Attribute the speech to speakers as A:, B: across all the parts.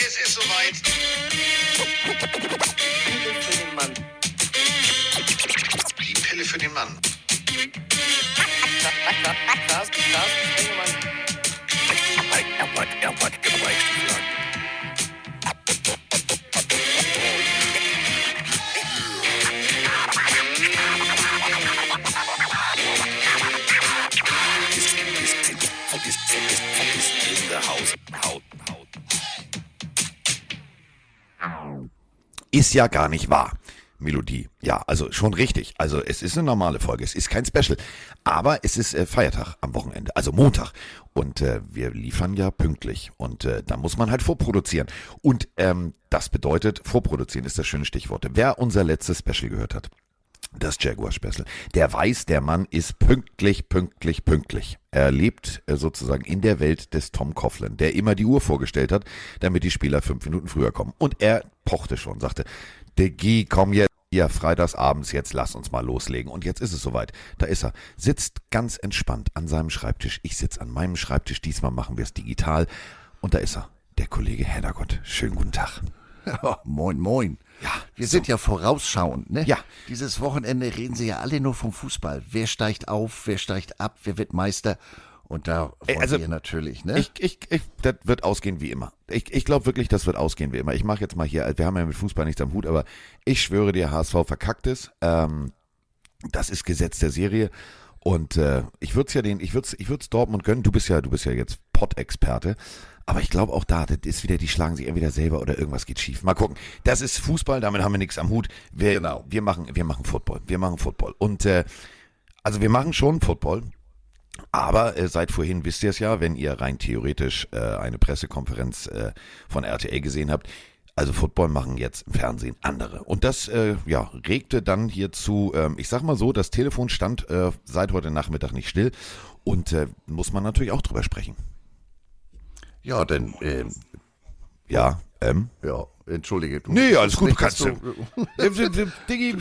A: Es ist soweit.
B: Pille für den Mann.
A: Die Pille für den Mann.
B: Carsten, Carsten Sprengemann.
C: Ist ja gar nicht wahr. Melodie. Ja, also schon richtig. Also es ist eine normale Folge, es ist kein Special. Aber es ist äh, Feiertag am Wochenende, also Montag. Und äh, wir liefern ja pünktlich. Und äh, da muss man halt vorproduzieren. Und ähm, das bedeutet, vorproduzieren ist das schöne Stichwort. Wer unser letztes Special gehört hat, das Jaguar Special, der weiß, der Mann ist pünktlich, pünktlich, pünktlich. Er lebt äh, sozusagen in der Welt des Tom Coughlin, der immer die Uhr vorgestellt hat, damit die Spieler fünf Minuten früher kommen. Und er pochte schon, sagte, Diggi, komm jetzt. Ja, freitagsabends, jetzt lass uns mal loslegen. Und jetzt ist es soweit. Da ist er. Sitzt ganz entspannt an seinem Schreibtisch. Ich sitze an meinem Schreibtisch. Diesmal machen wir es digital. Und da ist er. Der Kollege Heddergott. Schönen guten Tag.
D: Moin, moin.
C: Ja,
D: Wir
C: so.
D: sind ja vorausschauend, ne?
C: Ja.
D: Dieses Wochenende reden sie ja alle nur vom Fußball. Wer steigt auf, wer steigt ab, wer wird Meister? Und da wollen
C: also,
D: wir natürlich, ne?
C: Ich, ich, ich, das wird ausgehen wie immer. Ich, ich glaube wirklich, das wird ausgehen wie immer. Ich mache jetzt mal hier, wir haben ja mit Fußball nichts am Hut, aber ich schwöre dir, HSV verkackt es. Ähm, das ist Gesetz der Serie. Und äh, ich würde es ja den, ich würde ich würd's Dortmund gönnen. Du bist ja, du bist ja jetzt Pott-Experte. Aber ich glaube auch da, das ist wieder, die schlagen sich entweder selber oder irgendwas geht schief. Mal gucken. Das ist Fußball, damit haben wir nichts am Hut. Wir,
D: Genau.
C: wir machen, wir machen Football. Wir machen Football. Und äh, also wir machen schon Football. Aber äh, seit vorhin wisst ihr es ja, wenn ihr rein theoretisch äh, eine Pressekonferenz äh, von RTL gesehen habt. Also Football machen jetzt im Fernsehen andere. Und das äh, ja, regte dann hierzu, ähm, ich sag mal so, das Telefon stand äh, seit heute Nachmittag nicht still. Und äh, muss man natürlich auch drüber sprechen.
D: Ja, denn, ähm,
C: Ja, ähm.
D: ja, entschuldige. Du
C: Nee, alles gut,
D: nicht,
C: du kannst.
D: dass
C: Äh, Diggi,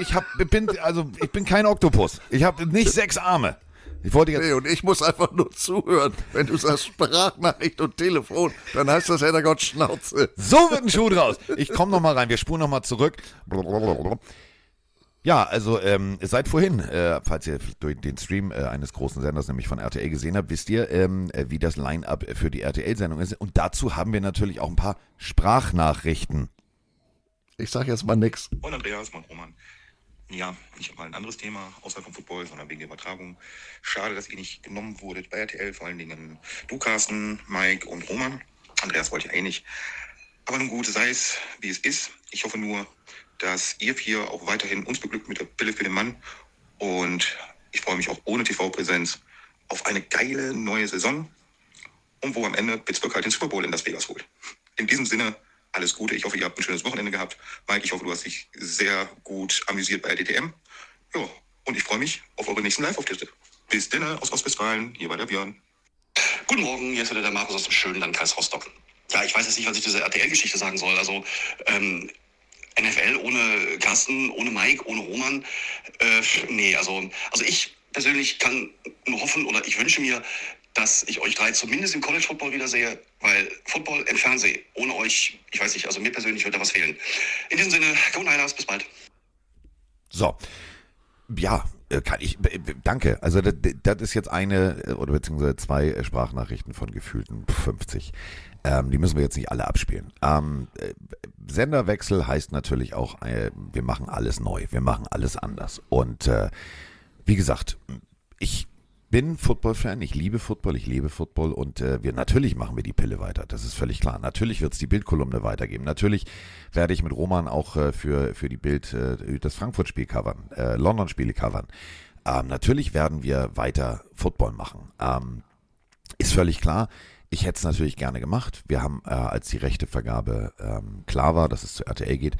C: ich hab, bin, also ich bin kein Oktopus. Ich habe nicht sechs Arme. Ich wollte jetzt.
D: Nee, und ich muss einfach nur zuhören. Wenn du sagst Sprachnachricht und Telefon, dann heißt das Herrgott Schnauze.
C: So wird ein Schuh draus. Ich komme noch mal rein. Wir spulen noch mal zurück. Ja, also ähm, seit vorhin, äh, falls ihr durch den Stream äh, eines großen Senders, nämlich von RTL gesehen habt, wisst ihr, ähm, äh, wie das Line-up für die RTL-Sendung ist. Und dazu haben wir natürlich auch ein paar Sprachnachrichten.
D: Ich sag jetzt mal nix.
E: Und Andreas, mein Roman. Ja, ich habe mal ein anderes Thema, außerhalb vom Football, sondern wegen der Übertragung. Schade, dass ihr nicht genommen wurdet bei RTL, vor allen Dingen du, Carsten, Mike und Roman. Andreas wollte ja eh nicht. Aber nun gut, sei es, wie es ist. Ich hoffe nur, dass ihr vier auch weiterhin uns beglückt mit der Pille für den Mann. Und ich freue mich auch ohne TV-Präsenz auf eine geile neue Saison. Und wo am Ende Pittsburgh halt den Super Bowl in Las Vegas holt. In diesem Sinne, alles Gute. Ich hoffe, ihr habt ein schönes Wochenende gehabt. Mike, ich hoffe, du hast dich sehr gut amüsiert bei RDTM. Ja, und ich freue mich auf eure nächsten Live-Auftritte. Bis dann aus Ostwestfalen. Hier war der Björn.
F: Guten Morgen, hier ist wieder der Markus aus dem schönen Landkreis Rostock. Ja, ich weiß jetzt nicht, was ich diese RTL-Geschichte sagen soll. Also, ähm, NFL ohne Carsten, ohne Mike, ohne Roman. Äh, nee, also, also ich persönlich kann nur hoffen oder ich wünsche mir, dass ich euch drei zumindest im College Football wiedersehe, weil Football im Fernsehen ohne euch, ich weiß nicht, also mir persönlich wird da was fehlen. In diesem Sinne, go Niners, bis bald.
C: So. Ja, kann ich, äh, danke. Also das, das ist jetzt eine äh, oder beziehungsweise zwei äh, Sprachnachrichten von gefühlten 50. Ähm, die müssen wir jetzt nicht alle abspielen. Ähm, äh, Senderwechsel heißt natürlich auch, äh, wir machen alles neu, wir machen alles anders. Und äh, wie gesagt, ich bin Football-Fan, ich liebe Football, ich liebe Football und äh, wir natürlich machen wir die Pille weiter, das ist völlig klar. Natürlich wird es die Bildkolumne weitergeben. Natürlich werde ich mit Roman auch äh, für, für die Bild äh, das Frankfurt-Spiel covern, äh, London-Spiele covern. Ähm, natürlich werden wir weiter Football machen. Ähm, ist völlig klar. Ich hätte es natürlich gerne gemacht. Wir haben, äh, als die Rechtevergabe ähm, klar war, dass es zu RTL geht,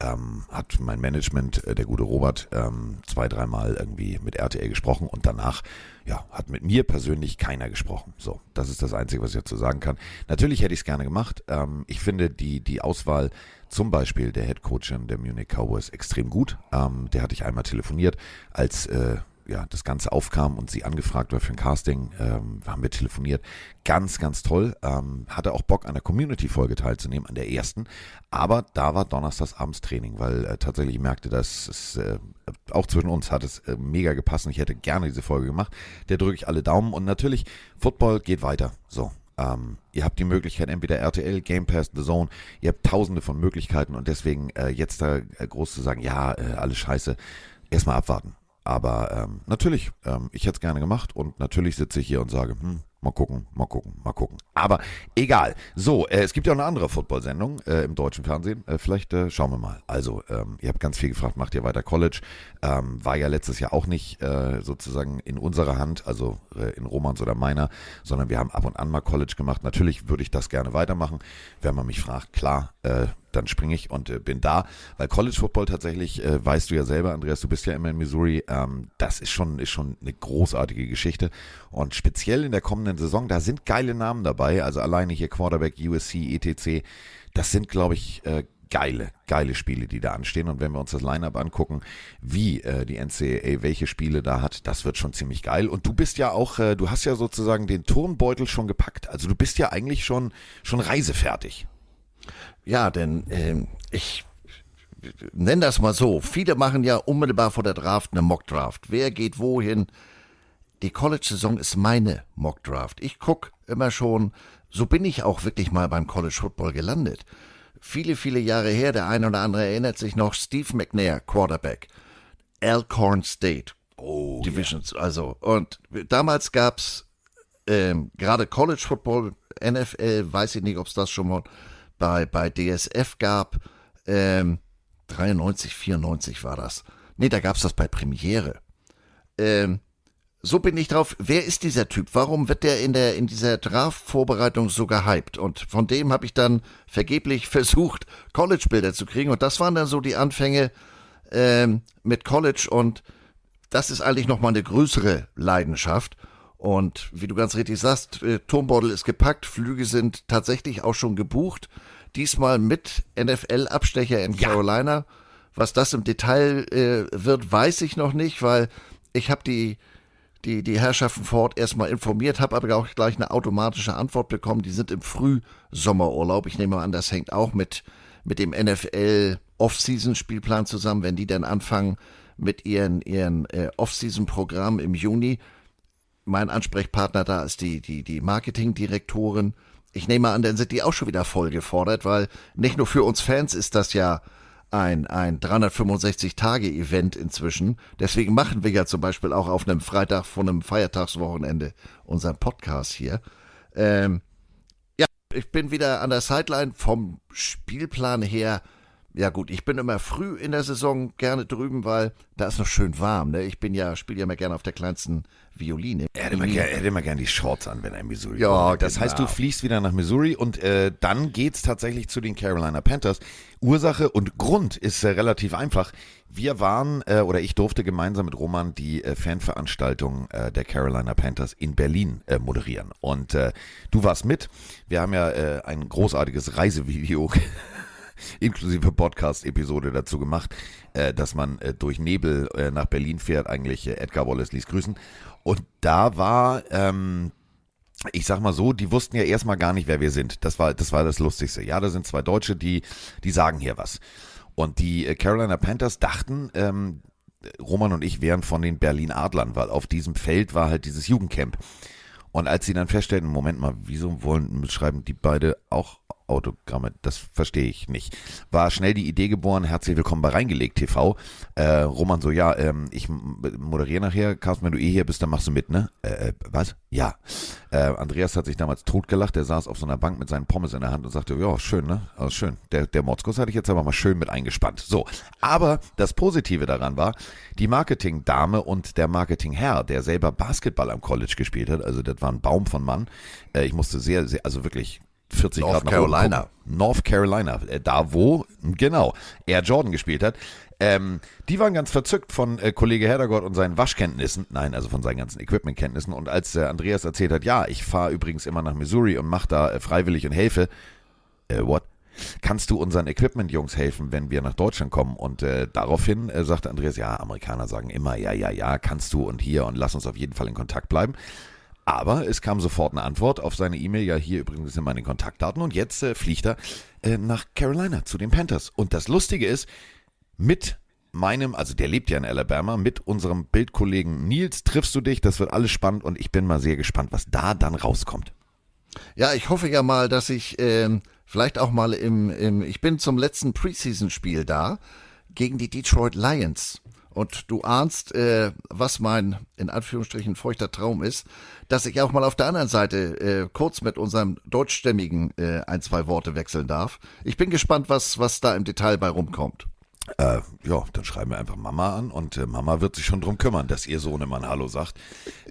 C: ähm, hat mein Management, äh, der gute Robert, ähm, zwei, dreimal irgendwie mit RTL gesprochen und danach, ja, hat mit mir persönlich keiner gesprochen. So, das ist das Einzige, was ich dazu sagen kann. Natürlich hätte ich es gerne gemacht. Ähm, ich finde die, die Auswahl zum Beispiel der Head Coachin der Munich Cowboys extrem gut. Ähm, der hatte ich einmal telefoniert, als äh, ja, das Ganze aufkam und sie angefragt war für ein Casting, ähm, haben wir telefoniert. Ganz, ganz toll. Ähm, hatte auch Bock, an der Community-Folge teilzunehmen, an der ersten. Aber da war donnerstags abends Training, weil äh, tatsächlich ich merkte, dass es äh, auch zwischen uns hat es äh, mega gepasst und ich hätte gerne diese Folge gemacht. Der drücke ich alle Daumen und natürlich, Football geht weiter. So, ähm, ihr habt die Möglichkeit, entweder RTL, Game Pass, The Zone, ihr habt tausende von Möglichkeiten und deswegen äh, jetzt da äh, groß zu sagen, ja, äh, alles scheiße, erstmal abwarten. Aber ähm, natürlich, ähm, ich hätte es gerne gemacht und natürlich sitze ich hier und sage, hm, mal gucken, mal gucken, mal gucken. Aber egal. So, äh, es gibt ja auch eine andere Football-Sendung äh, im deutschen Fernsehen. Äh, vielleicht äh, schauen wir mal. Also, ähm, ihr habt ganz viel gefragt, macht ihr weiter College? Ähm, war ja letztes Jahr auch nicht äh, sozusagen in unserer Hand, also äh, in Romans oder meiner, sondern wir haben ab und an mal College gemacht. Natürlich würde ich das gerne weitermachen. Wenn man mich fragt, klar, äh, dann springe ich und äh, bin da. Weil College Football tatsächlich, äh, weißt du ja selber, Andreas, du bist ja immer in Missouri, ähm, das ist schon, ist schon eine großartige Geschichte. Und speziell in der kommenden Saison, da sind geile Namen dabei. Also alleine hier Quarterback, USC, ETC, das sind, glaube ich, äh, geile, geile Spiele, die da anstehen. Und wenn wir uns das Lineup angucken, wie äh, die NCAA welche Spiele da hat, das wird schon ziemlich geil. Und du bist ja auch, äh, du hast ja sozusagen den Turnbeutel schon gepackt. Also du bist ja eigentlich schon, schon reisefertig.
D: Ja, denn ähm, ich nenne das mal so. Viele machen ja unmittelbar vor der Draft eine Mock-Draft. Wer geht wohin? Die College-Saison ist meine Mock-Draft. Ich guck immer schon, so bin ich auch wirklich mal beim College Football gelandet. Viele, viele Jahre her, der eine oder andere erinnert sich noch, Steve McNair, Quarterback. Alcorn State.
C: Oh,
D: Divisions, also. Und damals gab's ähm, gerade College Football, NFL, weiß ich nicht, ob es das schon mal bei, bei DSF gab. Ähm, 93, 94 war das. Nee, da gab's das bei Premiere. Ähm, so bin ich drauf. Wer ist dieser Typ? Warum wird der in der in dieser Draft-Vorbereitung so gehypt? Und von dem habe ich dann vergeblich versucht, College-Bilder zu kriegen. Und das waren dann so die Anfänge ähm, mit College. Und das ist eigentlich noch mal eine größere Leidenschaft. Und wie du ganz richtig sagst, äh, Turmbeutel ist gepackt, Flüge sind tatsächlich auch schon gebucht. Diesmal mit NFL-Abstecher in
C: Ja.
D: Carolina. Was das im Detail äh, wird, weiß ich noch nicht, weil ich habe die, die, die Herrschaften vor Ort erstmal informiert, habe aber auch gleich eine automatische Antwort bekommen. Die sind im Frühsommerurlaub. Ich nehme an, das hängt auch mit, mit dem NFL Off-Season-Spielplan zusammen, wenn die dann anfangen mit ihren, ihren äh, Off-Season-Programm im Juni. Mein Ansprechpartner da ist die, die, die Marketingdirektorin. Ich nehme an, dann sind die auch schon wieder voll gefordert, weil nicht nur für uns Fans ist das ja ein, ein 365-Tage-Event inzwischen. Deswegen machen wir ja zum Beispiel auch auf einem Freitag von einem Feiertagswochenende unseren Podcast hier. Ähm, ja, ich bin wieder an der Sideline vom Spielplan her. Ja gut, ich bin immer früh in der Saison gerne drüben, weil da ist noch schön warm. Ne? Ich bin ja, spiele ja immer gerne auf der kleinsten Violine.
C: Er hätte, immer gern, er hätte immer gern die Shorts an, wenn er in Missouri
D: Ja,
C: war. Das
D: genau.
C: heißt, du fliegst wieder nach Missouri und äh, dann geht's tatsächlich zu den Carolina Panthers. Ursache und Grund ist äh, relativ einfach. Wir waren, äh, oder ich durfte gemeinsam mit Roman die äh, Fanveranstaltung äh, der Carolina Panthers in Berlin äh, moderieren. Und äh, du warst mit. Wir haben ja äh, ein großartiges Reisevideo inklusive Podcast-Episode dazu gemacht, äh, dass man äh, durch Nebel äh, nach Berlin fährt. Eigentlich äh, Edgar Wallace ließ grüßen. Und da war, ähm, ich sag mal so, die wussten ja erstmal gar nicht, wer wir sind. Das war, das war das Lustigste. Ja, da sind zwei Deutsche, die, die sagen hier was. Und die äh, Carolina Panthers dachten, ähm, Roman und ich wären von den Berlin Adlern, weil auf diesem Feld war halt dieses Jugendcamp. Und als sie dann feststellten, Moment mal, wieso wollen schreiben die beide auch Autogramme? Das verstehe ich nicht. War schnell die Idee geboren, herzlich willkommen bei Reingelegt TV. Äh, Roman so, ja, ähm, ich moderiere nachher, Carsten, wenn du eh hier bist, dann machst du mit, ne? Äh, äh, was? Ja. Äh, Andreas hat sich damals totgelacht, der saß auf so einer Bank mit seinen Pommes in der Hand und sagte, ja, schön, ne? Also schön. Der, der Motzkos hatte ich jetzt aber mal schön mit eingespannt. So. Aber das Positive daran war, die Marketingdame und der Marketingherr, der selber Basketball am College gespielt hat, also das war ein Baum von Mann. Äh, ich musste sehr, sehr, also wirklich 40
D: North
C: Grad nach
D: Carolina.
C: gucken. North Carolina, äh, da wo, genau, er Jordan gespielt hat. Ähm, die waren ganz verzückt von äh, Kollege Herdergott und seinen Waschkenntnissen, nein, also von seinen ganzen Equipmentkenntnissen. Und als äh, Andreas erzählt hat, ja, ich fahre übrigens immer nach Missouri und mache da äh, freiwillig und helfe, äh, what? kannst du unseren Equipment-Jungs helfen, wenn wir nach Deutschland kommen? Und äh, daraufhin äh, sagte Andreas, ja, Amerikaner sagen immer, ja, ja, ja, kannst du und hier und lass uns auf jeden Fall in Kontakt bleiben. Aber es kam sofort eine Antwort auf seine E-Mail, ja, hier übrigens sind meine Kontaktdaten und jetzt äh, fliegt er äh, nach Carolina zu den Panthers. Und das Lustige ist, mit meinem, also der lebt ja in Alabama, mit unserem Bildkollegen Nils triffst du dich, das wird alles spannend und ich bin mal sehr gespannt, was da dann rauskommt.
D: Ja, ich hoffe ja mal, dass ich ähm, vielleicht auch mal im, im ich bin zum letzten Preseason-Spiel da gegen die Detroit Lions. Und du ahnst, äh, was mein in Anführungsstrichen feuchter Traum ist, dass ich auch mal auf der anderen Seite äh, kurz mit unserem deutschstämmigen äh, ein, zwei Worte wechseln darf. Ich bin gespannt, was, was da im Detail bei rumkommt.
C: Äh, ja, dann schreiben wir einfach Mama an und äh, Mama wird sich schon drum kümmern, dass ihr Sohnemann Hallo sagt.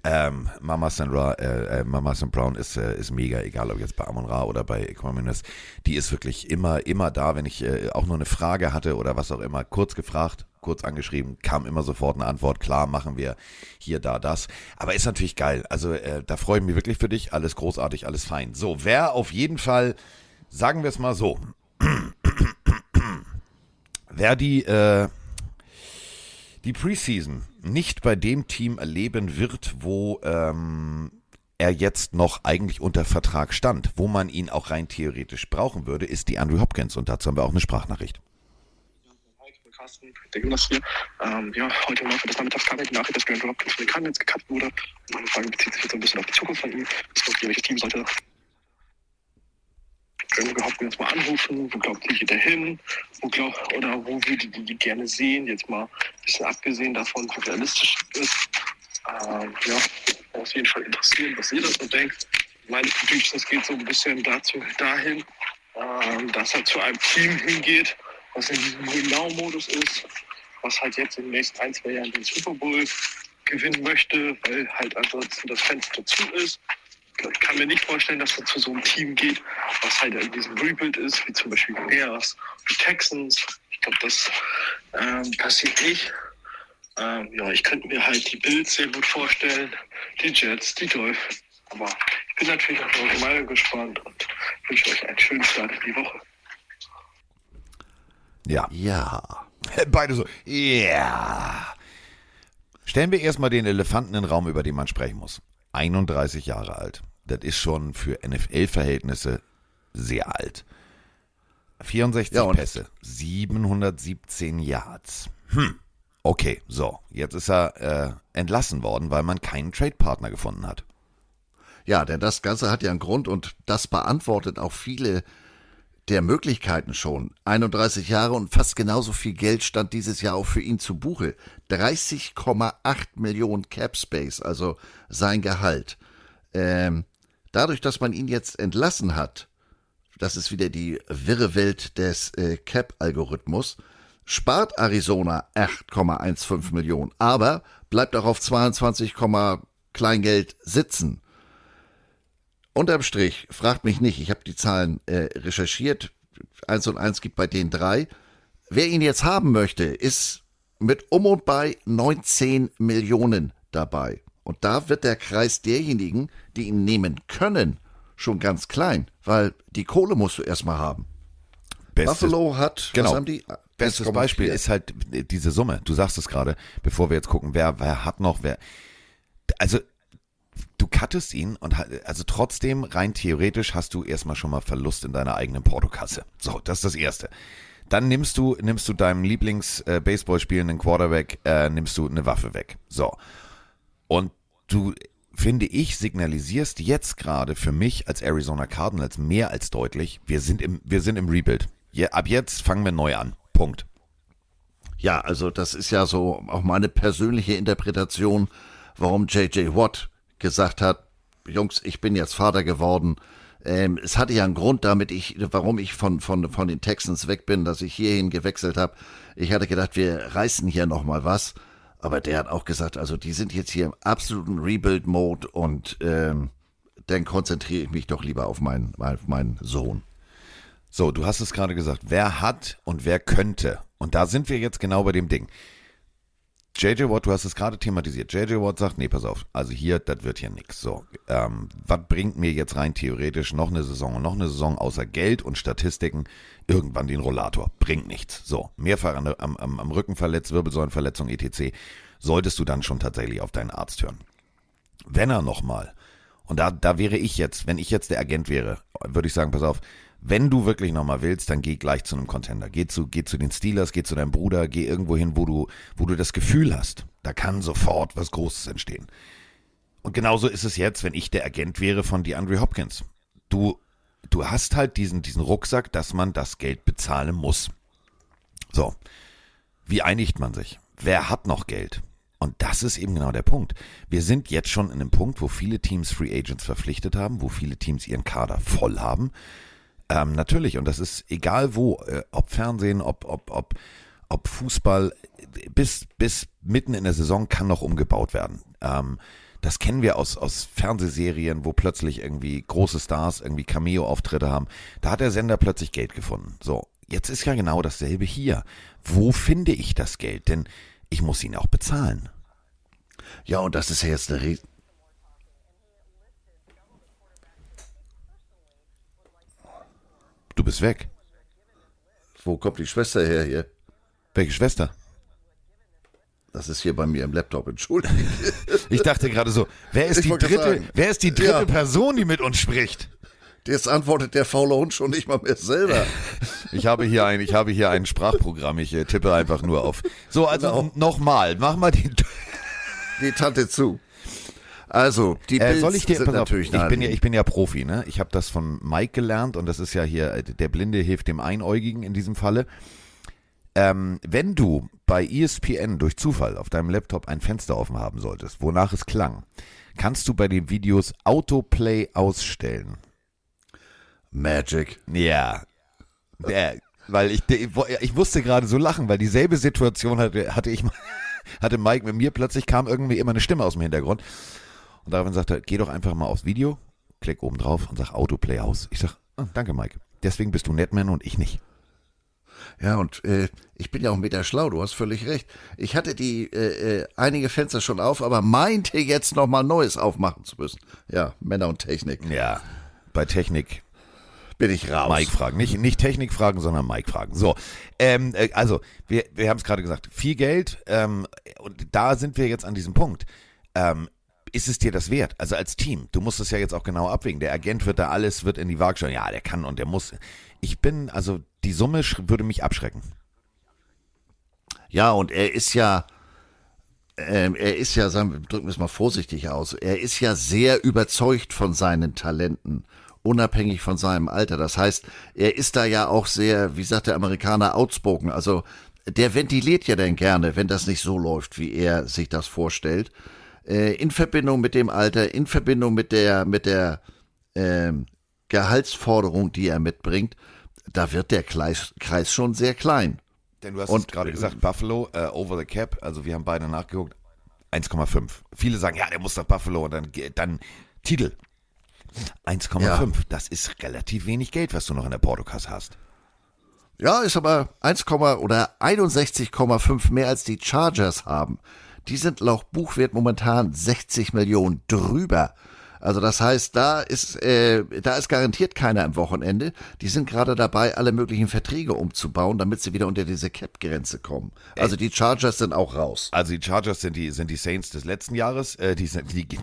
C: Ähm, Mama Sandra, äh, äh, Mama St. Brown ist, äh, ist mega, egal ob jetzt bei Amon Ra oder bei Equanimous. Die ist wirklich immer, immer da, wenn ich äh, auch nur eine Frage hatte oder was auch immer, kurz gefragt, kurz angeschrieben, kam immer sofort eine Antwort. Klar, machen wir hier, da, das. Aber ist natürlich geil. Also äh, da freue ich mich wirklich für dich. Alles großartig, alles fein. So, wer auf jeden Fall, sagen wir es mal so, wer die, äh, die Preseason nicht bei dem Team erleben wird, wo ähm, er jetzt noch eigentlich unter Vertrag stand, wo man ihn auch rein theoretisch brauchen würde, ist die Andrew Hopkins. Und dazu haben wir auch eine Sprachnachricht.
A: Der Jonas hier. Ähm, ja, heute im Laufe des Nachmittags kam ja die Nachricht, dass Andrew Hopkins von den Cardinals gekappt wurde. Meine Frage bezieht sich jetzt ein bisschen auf die Zukunft von ihm. Glaubt ihr, welches Team sollte Andrew Hopkins mal anrufen? Wo glaubt ihr, geht hin? Wo glaub, oder wo würdet ihr die gerne sehen? Jetzt mal ein bisschen abgesehen davon, wie realistisch ist. Ähm, ja, auf jeden Fall interessieren, was ihr dazu denkt. Meine Predictions geht so ein bisschen dazu, dahin, ähm, dass er zu einem Team hingeht, was in diesem Win-Now-Modus ist, was halt jetzt in den nächsten ein, zwei Jahren den Super Bowl gewinnen möchte, weil halt ansonsten das Fenster zu ist. Ich kann mir nicht vorstellen, dass er zu so einem Team geht, was halt in diesem Rebuild ist, wie zum Beispiel die Bears, die Texans. Ich glaube, das ähm, passiert nicht. Ähm, ja, ich könnte mir halt die Bills sehr gut vorstellen, die Jets, die Dolphins. Aber ich bin natürlich auf eure Meinung gespannt und wünsche euch einen schönen Start in die Woche.
C: Ja.
D: Ja.
C: Beide so, ja. Stellen wir erstmal den Elefanten in den Raum, über den man sprechen muss. 31 Jahre alt. Das ist schon für NFL-Verhältnisse sehr alt. 64
D: Ja,
C: Pässe, 717 Yards. Hm. Okay, so. Jetzt ist er äh, entlassen worden, weil man keinen Trade-Partner gefunden hat.
D: Ja, denn das Ganze hat ja einen Grund und das beantwortet auch viele der Möglichkeiten schon. 31 Jahre und fast genauso viel Geld stand dieses Jahr auch für ihn zu Buche. 30,8 Millionen Cap Space, also sein Gehalt. Ähm, dadurch, dass man ihn jetzt entlassen hat, das ist wieder die wirre Welt des äh, Cap-Algorithmus, spart Arizona 8,15 Millionen, aber bleibt auch auf 22, Kleingeld sitzen. Unterm Strich, fragt mich nicht, ich habe die Zahlen äh, recherchiert. Eins und eins gibt bei den drei. Wer ihn jetzt haben möchte, ist mit um und bei 19 Millionen dabei. Und da wird der Kreis derjenigen, die ihn nehmen können, schon ganz klein, weil die Kohle musst du erstmal haben.
C: Bestes,
D: Buffalo hat,
C: genau.
D: was haben die?
C: Bestes
D: 1,4.
C: Beispiel ist halt diese Summe. Du sagst es gerade, bevor wir jetzt gucken, wer, wer hat noch, wer. Also, cuttest ihn und also trotzdem, rein theoretisch, hast du erstmal schon mal Verlust in deiner eigenen Portokasse. So, das ist das Erste. Dann nimmst du, nimmst du deinem Lieblings-Baseball spielenden Quarterback, äh, nimmst du eine Waffe weg. So. Und du, finde ich, signalisierst jetzt gerade für mich als Arizona Cardinals mehr als deutlich, wir sind im, wir sind im Rebuild. Ja, ab jetzt fangen wir neu an. Punkt.
D: Ja, also das ist ja so auch meine persönliche Interpretation, warum JJ Watt gesagt hat, Jungs, ich bin jetzt Vater geworden. Ähm, es hatte ja einen Grund, damit ich, warum ich von, von, von den Texans weg bin, dass ich hierhin gewechselt habe. Ich hatte gedacht, wir reißen hier nochmal was. Aber der hat auch gesagt, also die sind jetzt hier im absoluten Rebuild-Mode und ähm, dann konzentriere ich mich doch lieber auf meinen, auf meinen Sohn.
C: So, du hast es gerade gesagt, wer hat und wer könnte. Und da sind wir jetzt genau bei dem Ding. JJ Watt, du hast es gerade thematisiert. JJ Watt sagt, nee, pass auf, also hier, das wird hier nix. So, ähm, was bringt mir jetzt rein theoretisch noch eine Saison und noch eine Saison außer Geld und Statistiken irgendwann den Rollator? Bringt nichts. So, mehrfach an, am, am, am Rücken verletzt, Wirbelsäulenverletzung, etc. Solltest du dann schon tatsächlich auf deinen Arzt hören. Wenn er nochmal, und da, da wäre ich jetzt, wenn ich jetzt der Agent wäre, würde ich sagen, pass auf, wenn du wirklich nochmal willst, dann geh gleich zu einem Contender. Geh zu, geh zu den Steelers, geh zu deinem Bruder, geh irgendwo hin, wo du, wo du das Gefühl hast, da kann sofort was Großes entstehen. Und genauso ist es jetzt, wenn ich der Agent wäre von DeAndre Hopkins. Du, du hast halt diesen, diesen Rucksack, dass man das Geld bezahlen muss. So. Wie einigt man sich? Wer hat noch Geld? Und das ist eben genau der Punkt. Wir sind jetzt schon in einem Punkt, wo viele Teams Free Agents verpflichtet haben, wo viele Teams ihren Kader voll haben. Ähm, natürlich, und das ist egal wo, äh, ob Fernsehen, ob, ob, ob, ob Fußball, bis, bis mitten in der Saison kann noch umgebaut werden. Ähm, das kennen wir aus, aus Fernsehserien, wo plötzlich irgendwie große Stars irgendwie Cameo-Auftritte haben. Da hat der Sender plötzlich Geld gefunden. So, jetzt ist ja genau dasselbe hier. Wo finde ich das Geld? Denn ich muss ihn auch bezahlen.
D: Ja, und das ist ja jetzt eine
C: Du bist weg.
D: Wo kommt die Schwester her hier?
C: Welche Schwester?
D: Das ist hier bei mir im Laptop, entschuldige.
C: Ich dachte gerade so, wer ist
D: Ich
C: die dritte, wer ist die dritte
D: ja.
C: Person, die mit uns spricht?
D: Jetzt antwortet der faule Hund schon nicht mal mehr selber.
C: Ich habe hier ein, ich habe hier ein Sprachprogramm, ich äh, tippe einfach nur auf. So, also
D: Genau.
C: nochmal, mach mal die.
D: Die Tante zu. Also, die
C: Äh, soll ich dir,
D: sind
C: pass auf,
D: natürlich
C: ich bin ja, ich bin ja Profi, ne? Ich habe das von Mike gelernt und das ist ja hier, äh, der Blinde hilft dem Einäugigen in diesem Falle. Ähm, wenn du bei ESPN durch Zufall auf deinem Laptop ein Fenster offen haben solltest, wonach es klang, kannst du bei den Videos Autoplay ausstellen.
D: Magic.
C: Ja. Der, weil ich, ich musste gerade so lachen, weil dieselbe Situation hatte, hatte ich, hatte Mike mit mir. Plötzlich kam irgendwie immer eine Stimme aus dem Hintergrund. Und daraufhin sagte er, geh doch einfach mal aufs Video, klick oben drauf und sag Autoplay aus. Ich sag, ah, danke Mike. Deswegen bist du Netman und ich nicht.
D: Ja, und äh, ich bin ja auch Meter schlau, du hast völlig recht. Ich hatte die äh, äh, einige Fenster schon auf, aber meinte jetzt nochmal Neues aufmachen zu müssen. Ja, Männer und Technik.
C: Ja. Bei Technik
D: Bin ich raus.
C: Mike fragen. Nicht, nicht Technik fragen, sondern Mike fragen. So, ähm, äh, also, wir, wir haben es gerade gesagt, viel Geld ähm, und da sind wir jetzt an diesem Punkt. Ähm, ist es dir das wert? Also als Team, du musst es ja jetzt auch genau abwägen. Der Agent wird da alles, wird in die Waagschale. Ja, der kann und der muss. Ich bin, also die Summe würde mich abschrecken.
D: Ja, und er ist ja, ähm, er ist ja, sagen wir, drücken wir es mal vorsichtig aus, er ist ja sehr überzeugt von seinen Talenten, unabhängig von seinem Alter. Das heißt, er ist da ja auch sehr, wie sagt der Amerikaner, outspoken. Also der ventiliert ja dann gerne, wenn das nicht so läuft, wie er sich das vorstellt. Äh, in Verbindung mit dem Alter, in Verbindung mit der, mit der ähm, Gehaltsforderung, die er mitbringt, da wird der Kreis, Kreis schon sehr klein.
C: Denn du hast gerade gesagt, Buffalo, äh, over the cap, also wir haben beide nachgeguckt, 1,5. Viele sagen, ja, der muss nach Buffalo und dann, dann Titel. 1,5,
D: Ja.
C: das ist relativ wenig Geld, was du noch in der Portokasse hast.
D: Ja, ist aber 1, oder 61,5 mehr als die Chargers haben. Die sind laut Buchwert momentan 60 Millionen drüber. Also das heißt, da ist, äh, da ist garantiert keiner am Wochenende. Die sind gerade dabei, alle möglichen Verträge umzubauen, damit sie wieder unter diese Cap-Grenze kommen. Also die Chargers sind auch raus.
C: Also die Chargers sind die, sind die Saints des letzten Jahres. Äh, die, sind, die, die,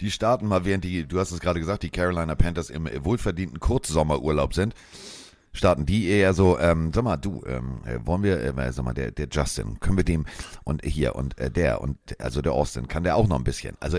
C: die starten mal, während die, du hast es gerade gesagt, die Carolina Panthers im wohlverdienten Kurzsommerurlaub sind. Starten die eher so, ähm, sag mal, du, ähm, äh, wollen wir, äh, sag mal, der, der Justin, können wir dem und hier und äh, der und also der Austin, kann der auch noch ein bisschen. Also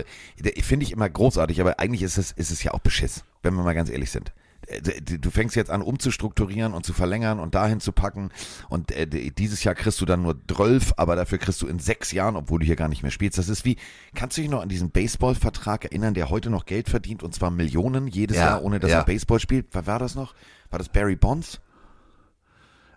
C: finde ich immer großartig, aber eigentlich ist es, ist es ja auch Beschiss, wenn wir mal ganz ehrlich sind. Äh, Du fängst jetzt an umzustrukturieren und zu verlängern und dahin zu packen und äh, dieses Jahr kriegst du dann nur 12, aber dafür kriegst du in sechs Jahren, obwohl du hier gar nicht mehr spielst. Das ist wie, kannst du dich noch an diesen Baseballvertrag erinnern, der heute noch Geld verdient und zwar Millionen jedes
D: Ja,
C: Jahr, ohne dass
D: ja.
C: er Baseball spielt? Was war das noch? War das Barry Bonds?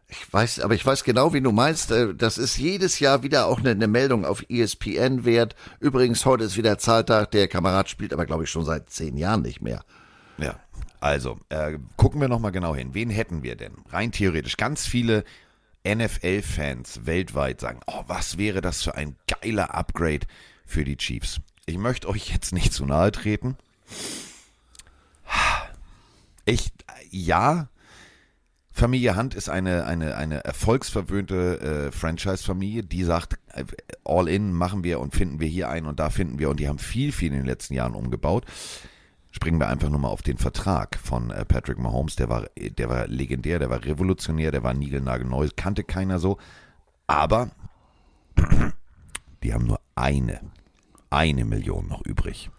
D: Ich weiß, aber ich weiß genau, wie du meinst. Äh, Das ist jedes Jahr wieder auch eine, eine Meldung auf ESPN wert. Übrigens, heute ist wieder Zahltag. Der Kamerad spielt aber, glaube ich, schon seit zehn Jahren nicht mehr.
C: Ja, also äh, gucken wir nochmal genau hin. Wen hätten wir denn? Rein theoretisch ganz viele NFL-Fans weltweit sagen, oh, was wäre das für ein geiler Upgrade für die Chiefs. Ich möchte euch jetzt nicht zu nahe treten. Ich, ja, Familie Hunt ist eine, eine, eine erfolgsverwöhnte äh, Franchise-Familie, die sagt, äh, all in machen wir und finden wir hier ein und da finden wir und die haben viel, viel in den letzten Jahren umgebaut. Springen wir einfach nur mal auf den Vertrag von äh, Patrick Mahomes, der war, der war legendär, der war revolutionär, der war niegelnagelneu, kannte keiner so. Aber die haben nur eine, eine Million noch übrig.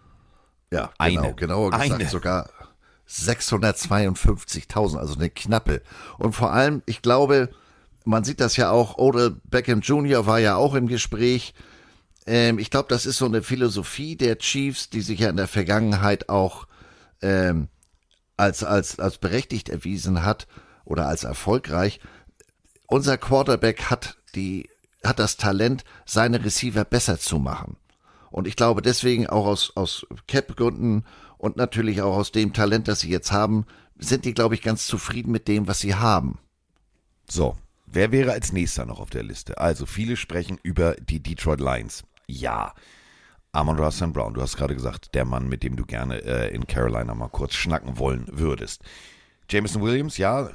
D: Ja,
C: Eine.
D: genau, genauer gesagt
C: Eine.
D: sogar 652.000, also eine knappe. Und vor allem, ich glaube, man sieht das ja auch, Odell Beckham Jr. war ja auch im Gespräch. Ähm, ich glaube, das ist so eine Philosophie der Chiefs, die sich ja in der Vergangenheit auch ähm, als, als, als berechtigt erwiesen hat oder als erfolgreich. Unser Quarterback hat die, hat das Talent, seine Receiver besser zu machen. Und ich glaube deswegen auch aus, aus Cap-Gründen und natürlich auch aus dem Talent, das sie jetzt haben, sind die, glaube ich, ganz zufrieden mit dem, was sie haben.
C: So, wer wäre als nächster noch auf der Liste? Also, viele sprechen über die Detroit Lions. Ja. Amon Rassan Brown, du hast gerade gesagt, der Mann, mit dem du gerne äh, in Carolina mal kurz schnacken wollen würdest. Jameson Williams, ja,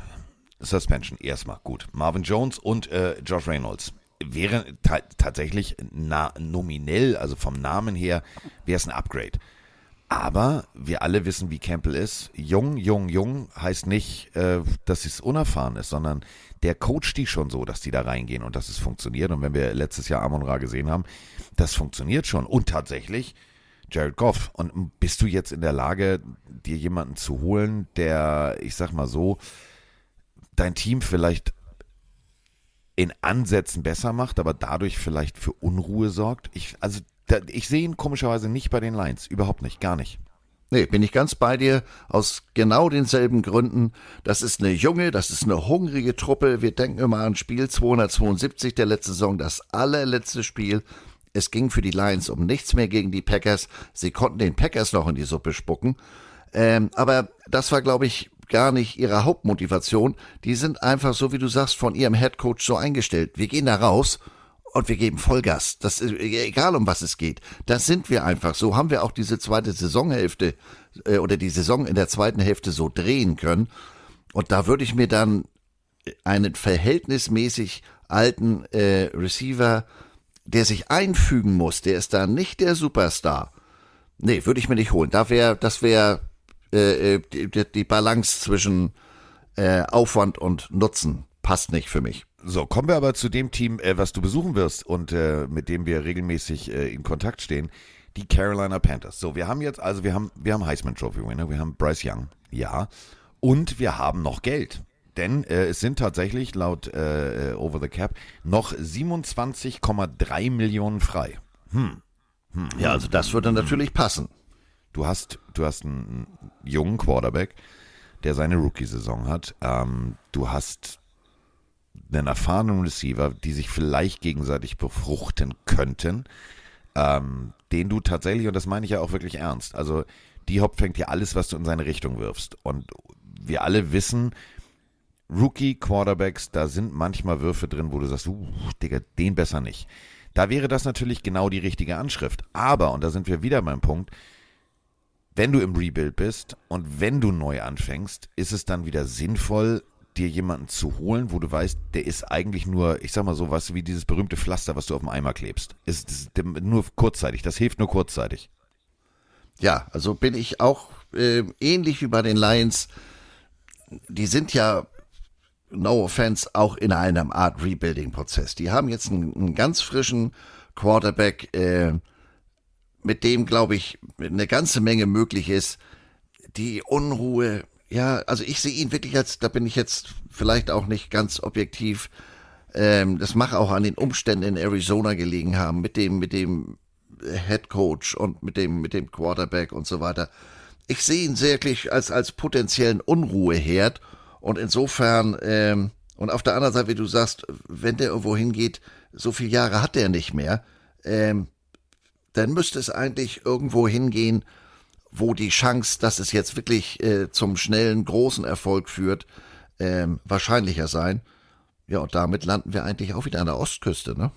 C: Suspension, erstmal, gut. Marvin Jones und äh, Josh Reynolds. Wäre ta tatsächlich nominell, also vom Namen her, wäre es ein Upgrade. Aber wir alle wissen, wie Campbell ist. Jung, jung, jung heißt nicht, äh, dass es unerfahren ist, sondern der coacht die schon so, dass die da reingehen und dass es funktioniert. Und wenn wir letztes Jahr Amon Ra gesehen haben, das funktioniert schon. Und tatsächlich, Jared Goff. Und bist du jetzt in der Lage, dir jemanden zu holen, der, ich sag mal so, dein Team vielleicht in Ansätzen besser macht, aber dadurch vielleicht für Unruhe sorgt? Ich, also, da, ich sehe ihn komischerweise nicht bei den Lions. Überhaupt nicht, gar nicht.
D: Nee, bin ich ganz bei dir, aus genau denselben Gründen. Das ist eine junge, das ist eine hungrige Truppe. Wir denken immer an Spiel 272 der letzten Saison, das allerletzte Spiel. Es ging für die Lions um nichts mehr gegen die Packers. Sie konnten den Packers noch in die Suppe spucken. Ähm, aber das war, glaube ich, gar nicht ihre Hauptmotivation. Die sind einfach, so wie du sagst, von ihrem Headcoach so eingestellt. Wir gehen da raus und wir geben Vollgas. Das ist egal, um was es geht. Das sind wir einfach. So haben wir auch diese zweite Saisonhälfte äh, oder die Saison in der zweiten Hälfte so drehen können. Und da würde ich mir dann einen verhältnismäßig alten äh, Receiver, der sich einfügen muss, der ist da nicht der Superstar. Nee, würde ich mir nicht holen. Da wäre, das wäre äh, die, die Balance zwischen äh, Aufwand und Nutzen passt nicht für mich.
C: So, kommen wir aber zu dem Team, äh, was du besuchen wirst und äh, mit dem wir regelmäßig äh, in Kontakt stehen, die Carolina Panthers. So, wir haben jetzt, also wir haben, wir haben Heisman Trophy Winner, wir haben Bryce Young, ja, und wir haben noch Geld. Denn äh, es sind tatsächlich laut äh, Over the Cap noch 27,3 Millionen frei.
D: Ja, also das würde natürlich passen.
C: Du hast, du hast einen jungen Quarterback, der seine Rookie-Saison hat. Ähm, du hast einen erfahrenen Receiver, die sich vielleicht gegenseitig befruchten könnten, ähm, den du tatsächlich, und das meine ich ja auch wirklich ernst, also die Hop fängt ja alles, was du in seine Richtung wirfst. Und wir alle wissen, Rookie-Quarterbacks, da sind manchmal Würfe drin, wo du sagst, uh, Digga, den besser nicht. Da wäre das natürlich genau die richtige Anschrift. Aber, und da sind wir wieder beim Punkt, wenn du im Rebuild bist und wenn du neu anfängst, ist es dann wieder sinnvoll, dir jemanden zu holen, wo du weißt, der ist eigentlich nur, ich sag mal so, was wie dieses berühmte Pflaster, was du auf dem Eimer klebst. Ist, ist nur kurzzeitig, das hilft nur kurzzeitig.
D: Ja, also bin ich auch äh, ähnlich wie bei den Lions. Die sind ja, no offense, auch in einem Art Rebuilding-Prozess. Die haben jetzt einen, einen ganz frischen Quarterback, äh, mit dem, glaube ich, eine ganze Menge möglich ist. Die Unruhe, ja, also ich sehe ihn wirklich als, da bin ich jetzt vielleicht auch nicht ganz objektiv. Ähm, das mag auch an den Umständen in Arizona gelegen haben, mit dem, mit dem Head Coach und mit dem, mit dem Quarterback und so weiter. Ich sehe ihn wirklich als, als potenziellen Unruheherd und insofern, ähm, und auf der anderen Seite, wie du sagst, wenn der irgendwo hingeht, so viele Jahre hat der nicht mehr, ähm, dann müsste es eigentlich irgendwo hingehen, wo die Chance, dass es jetzt wirklich äh, zum schnellen, großen Erfolg führt, ähm, wahrscheinlicher sein. Ja, und damit landen wir eigentlich auch wieder an der Ostküste, ne?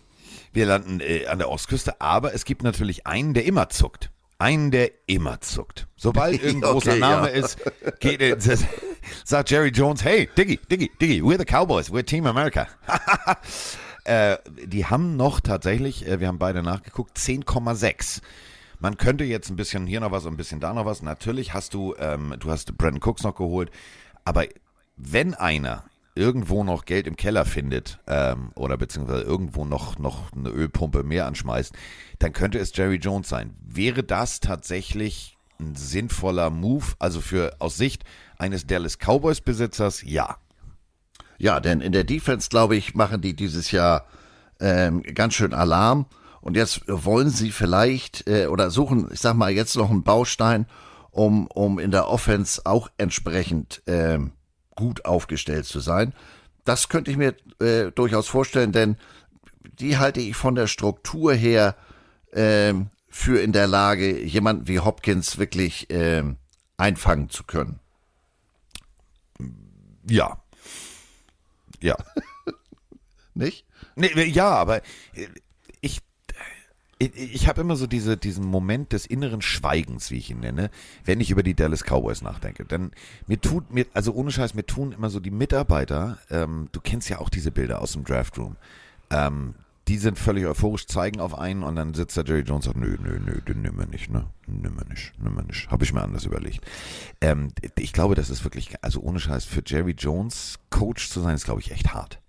C: Wir landen äh, an der Ostküste, aber es gibt natürlich einen, der immer zuckt. Einen, der immer zuckt. Sobald irgendein
D: Okay,
C: großer Name
D: ja.
C: ist, geht, äh, sagt Jerry Jones, hey, Diggy, Diggy, Diggy, we're the Cowboys, we're Team America. äh, die haben noch tatsächlich, äh, wir haben beide nachgeguckt, 10,6. Man könnte jetzt ein bisschen hier noch was und ein bisschen da noch was. Natürlich hast du, ähm, du hast Brandon Cooks noch geholt, aber wenn einer irgendwo noch Geld im Keller findet ähm, oder beziehungsweise irgendwo noch, noch eine Ölpumpe mehr anschmeißt, dann könnte es Jerry Jones sein. Wäre das tatsächlich ein sinnvoller Move? Also für aus Sicht eines Dallas Cowboys Besitzers, ja.
D: Ja, denn in der Defense, glaube ich, machen die dieses Jahr ähm, ganz schön Alarm. Und jetzt wollen sie vielleicht äh, oder suchen, ich sag mal, jetzt noch einen Baustein, um, um in der Offense auch entsprechend ähm, gut aufgestellt zu sein. Das könnte ich mir äh, durchaus vorstellen, denn die halte ich von der Struktur her ähm, für in der Lage, jemanden wie Hopkins wirklich ähm, einfangen zu können.
C: Ja. Ja.
D: Nicht?
C: Nee, ja, aber äh, ich, ich habe immer so diese, diesen Moment des inneren Schweigens, wie ich ihn nenne, wenn ich über die Dallas Cowboys nachdenke. Denn mir tut, mir, also ohne Scheiß, mir tun immer so die Mitarbeiter, ähm, du kennst ja auch diese Bilder aus dem Draftroom, ähm, die sind völlig euphorisch, zeigen auf einen und dann sitzt der Jerry Jones und sagt, nö, nö, nö, den nehmen wir nicht, ne? Nehmen wir nicht, nehmen wir nicht. Habe ich mir anders überlegt. Ähm, ich glaube, das ist wirklich, also ohne Scheiß, für Jerry Jones Coach zu sein, ist, glaube ich, echt hart.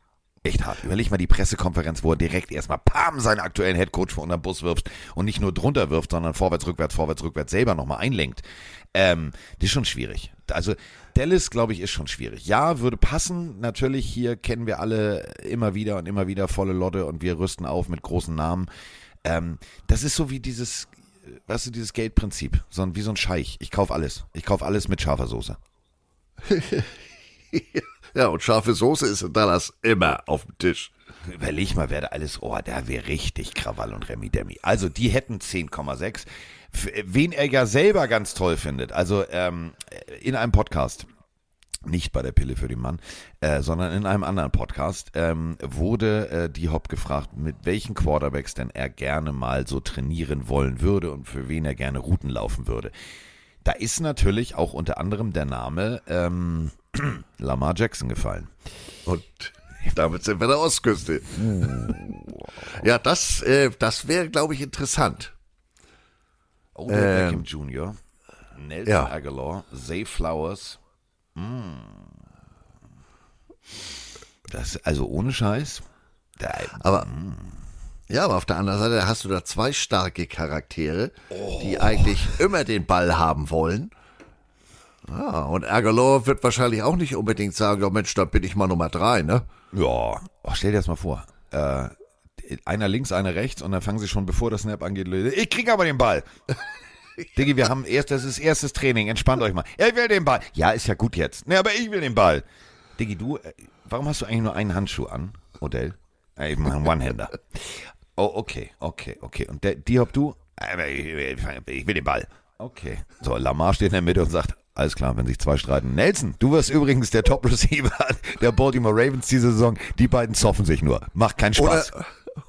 C: Echt hart. Überleg mal die Pressekonferenz, wo er direkt erstmal Pam seinen aktuellen Headcoach vor unter Bus wirft und nicht nur drunter wirft, sondern vorwärts, rückwärts, vorwärts, rückwärts selber nochmal einlenkt. Ähm, das ist schon schwierig. Also Dallas, glaube ich, ist schon schwierig. Ja, würde passen. Natürlich, hier kennen wir alle immer wieder und immer wieder volle Lotte und wir rüsten auf mit großen Namen. Ähm, das ist so wie dieses, weißt du, dieses Geldprinzip. So wie so ein Scheich. Ich kaufe alles. Ich kaufe alles mit scharfer Soße.
D: Ja, und scharfe Soße ist in Dallas immer auf dem Tisch.
C: Überleg mal, wer da alles, oh, da wäre richtig Krawall und Remi Demi. Also, die hätten 10,6. F- Wen er ja selber ganz toll findet, also ähm, in einem Podcast, nicht bei der Pille für den Mann, äh, sondern in einem anderen Podcast, ähm, wurde äh, die Hop gefragt, mit welchen Quarterbacks denn er gerne mal so trainieren wollen würde und für wen er gerne Routen laufen würde. Da ist natürlich auch unter anderem der Name ähm, Lamar Jackson gefallen.
D: Und damit sind wir an der Ostküste. Ja, das, äh, das wäre, glaube ich, interessant.
C: Odell
D: Ähm,
C: Beckham Jr., Nelson
D: ja.
C: Aguilar, Zay Flowers. Mm. Das, also ohne Scheiß. Da,
D: Aber, ja, aber auf der anderen Seite hast du da zwei starke Charaktere, die eigentlich immer den Ball haben wollen. Ah, und Aguilar wird wahrscheinlich auch nicht unbedingt sagen, ja Mensch, da bin ich mal Nummer drei, ne?
C: ja, oh, stell dir das mal vor. Äh, einer links, einer rechts und dann fangen sie schon, bevor das Snap angeht, ich krieg aber den Ball. Diggi, wir haben erst, das ist erstes Training, entspannt euch mal. Ja, ich will den Ball. Ja, ist ja gut jetzt. Ne, aber ich will den Ball. Diggi, du, äh, warum hast du eigentlich nur einen Handschuh an, Odell? Äh, Ich mache einen One-Hander. Oh, okay, okay, okay. Und der, die habt du? Ich, will den Ball. Okay. So, Lamar steht in der Mitte und sagt, alles klar, wenn sich zwei streiten. Nelson, du wirst übrigens der Top-Receiver der Baltimore Ravens diese Saison. Die beiden zoffen sich nur. Macht keinen
D: Oder,
C: Spaß.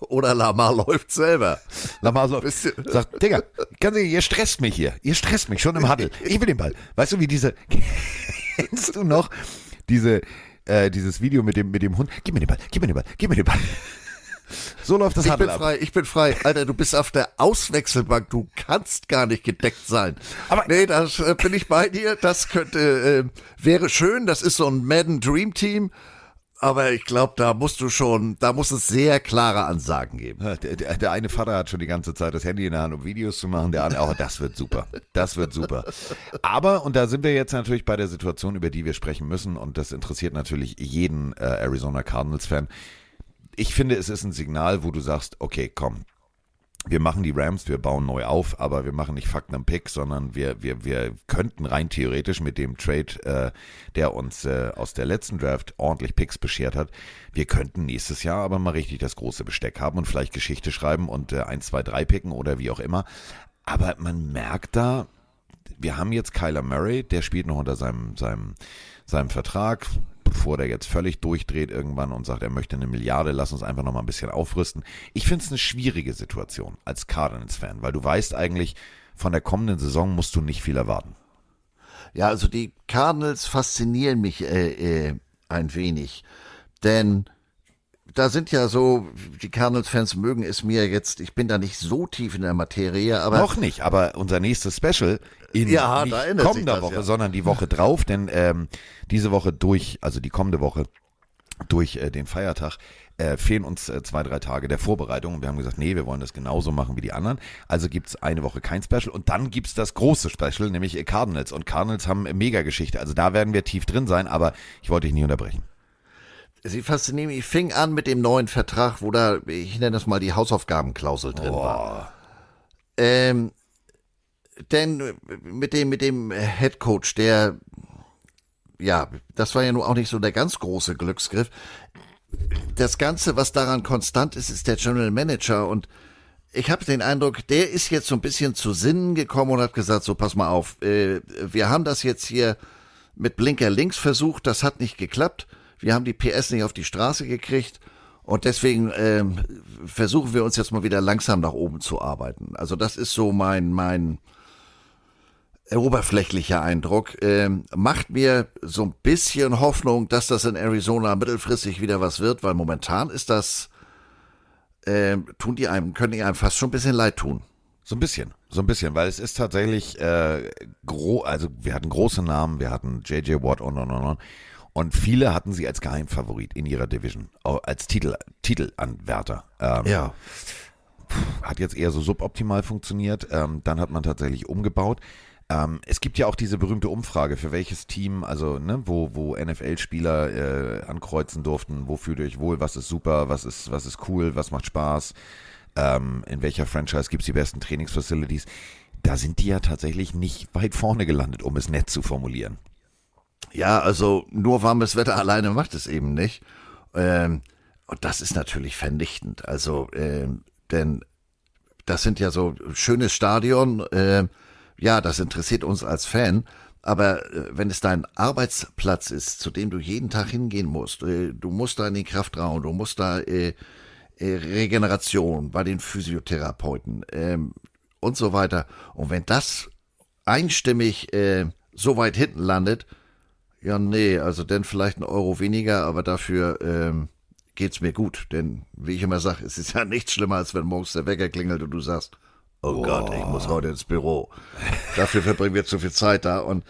D: oder Lamar läuft selber.
C: Lamar
D: Wisst ihr-
C: sagt, Digga, ganz ehrlich, ihr stresst mich hier. Ihr stresst mich schon im Huddle. Ich will den Ball. Weißt du, wie diese, kennst du noch diese, äh, dieses Video mit dem, mit dem Hund? Gib mir den Ball, gib mir den Ball, gib mir den Ball. So läuft das
D: Ich bin
C: Huddle ab.
D: frei, ich bin frei. Alter, du bist auf der Auswechselbank, du kannst gar nicht gedeckt sein.
C: Aber-
D: nee, das äh, bin ich bei dir. Das könnte, äh, wäre schön. Das ist so ein Madden Dream Team. Aber ich glaube, da musst du schon, da muss es sehr klare Ansagen geben.
C: Der, der, der eine Vater hat schon die ganze Zeit das Handy in der Hand, um Videos zu machen. Der andere, oh, das wird super. Das wird super. Aber, und da sind wir jetzt natürlich bei der Situation, über die wir sprechen müssen, und das interessiert natürlich jeden äh, Arizona Cardinals-Fan. Ich finde, es ist ein Signal, wo du sagst, okay, komm, wir machen die Rams, wir bauen neu auf, aber wir machen nicht Fakten am Pick, sondern wir, wir, wir könnten rein theoretisch mit dem Trade, äh, der uns äh, aus der letzten Draft ordentlich Picks beschert hat, wir könnten nächstes Jahr aber mal richtig das große Besteck haben und vielleicht Geschichte schreiben und äh, 1, 2, 3 picken oder wie auch immer. Aber man merkt da, wir haben jetzt Kyler Murray, der spielt noch unter seinem, seinem, seinem Vertrag. Bevor der jetzt völlig durchdreht irgendwann und sagt, er möchte eine Milliarde, lass uns einfach noch mal ein bisschen aufrüsten. Ich finde es eine schwierige Situation als Cardinals-Fan, weil du weißt eigentlich, von der kommenden Saison musst du nicht viel erwarten.
D: Ja, also die Cardinals faszinieren mich äh, äh, ein wenig, denn da sind ja so, die Cardinals-Fans mögen es mir jetzt, ich bin da nicht so tief in der Materie, aber.
C: Noch nicht, aber unser nächstes Special in
D: Ja,
C: nicht
D: da
C: kommender
D: das,
C: Woche,
D: ja.
C: sondern die Woche drauf, denn ähm, diese Woche durch, also die kommende Woche durch äh, den Feiertag, äh, fehlen uns äh, zwei, drei Tage der Vorbereitung. Und wir haben gesagt, nee, wir wollen das genauso machen wie die anderen. Also gibt's eine Woche kein Special und dann gibt's das große Special, nämlich Cardinals. Und Cardinals haben eine Mega-Geschichte. Also da werden wir tief drin sein, aber ich wollte dich nicht unterbrechen.
D: Sie faszinieren mich. Ich fing an mit dem neuen Vertrag, wo da, ich nenne das mal die Hausaufgabenklausel drin war. Ähm, denn mit dem, mit dem Head Coach, der, ja, das war ja nun auch nicht so der ganz große Glücksgriff. Das Ganze, was daran konstant ist, ist der General Manager und ich habe den Eindruck, der ist jetzt so ein bisschen zu Sinnen gekommen und hat gesagt, so pass mal auf, äh, wir haben das jetzt hier mit Blinker links versucht, das hat nicht geklappt. Wir haben die PS nicht auf die Straße gekriegt und deswegen ähm, versuchen wir uns jetzt mal wieder langsam nach oben zu arbeiten. Also das ist so mein mein oberflächlicher Eindruck. Ähm, macht mir so ein bisschen Hoffnung, dass das in Arizona mittelfristig wieder was wird, weil momentan ist das ähm, tun die einem können die einem fast schon ein bisschen leid tun.
C: So ein bisschen, so ein bisschen, weil es ist tatsächlich äh, gro also wir hatten große Namen, wir hatten JJ Watt und und und und und viele hatten sie als Geheimfavorit in ihrer Division, als Titel Titelanwärter. Ähm,
D: Ja.
C: hat jetzt eher so suboptimal funktioniert. Ähm, dann hat man tatsächlich umgebaut. Ähm, es gibt ja auch diese berühmte Umfrage, für welches Team, also ne, wo, wo NFL-Spieler äh, ankreuzen durften, wo fühlt ihr euch wohl, was ist super, was ist, was ist cool, was macht Spaß, ähm, in welcher Franchise gibt's die besten Trainingsfacilities. Da sind die ja tatsächlich nicht weit vorne gelandet, um es nett zu formulieren.
D: Ja, also nur warmes Wetter alleine macht es eben nicht. Ähm, und das ist natürlich vernichtend. Also, ähm, denn das sind ja so schönes Stadion. ähm, ja, das interessiert uns als Fan. Aber äh, wenn es dein Arbeitsplatz ist, zu dem du jeden Tag hingehen musst, äh, du musst da in den Kraftraum, du musst da äh, äh, Regeneration bei den Physiotherapeuten ähm, und so weiter. Und wenn das einstimmig äh, so weit hinten landet, ja, nee, also dann vielleicht ein Euro weniger, aber dafür ähm, geht's mir gut. Denn, wie ich immer sage, es ist ja nichts schlimmer, als wenn morgens der Wecker klingelt und du sagst, oh Gott, ich muss heute ins Büro. Dafür verbringen wir zu viel Zeit da. Und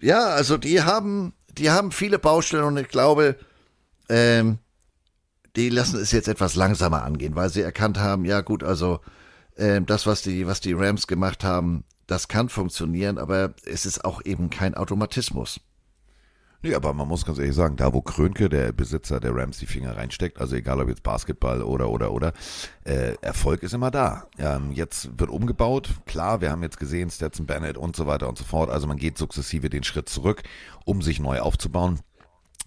D: ja, also die haben, die haben viele Baustellen und ich glaube, ähm, die lassen es jetzt etwas langsamer angehen, weil sie erkannt haben, ja gut, also ähm, das, was die, was die Rams gemacht haben, das kann funktionieren, aber es ist auch eben kein Automatismus.
C: Nee, aber man muss ganz ehrlich sagen, da wo Krönke, der Besitzer der Rams, die Finger reinsteckt, also egal ob jetzt Basketball oder oder oder, äh, Erfolg ist immer da. Ähm, jetzt wird umgebaut, klar, wir haben jetzt gesehen, Stetson Bennett und so weiter und so fort, also man geht sukzessive den Schritt zurück, um sich neu aufzubauen.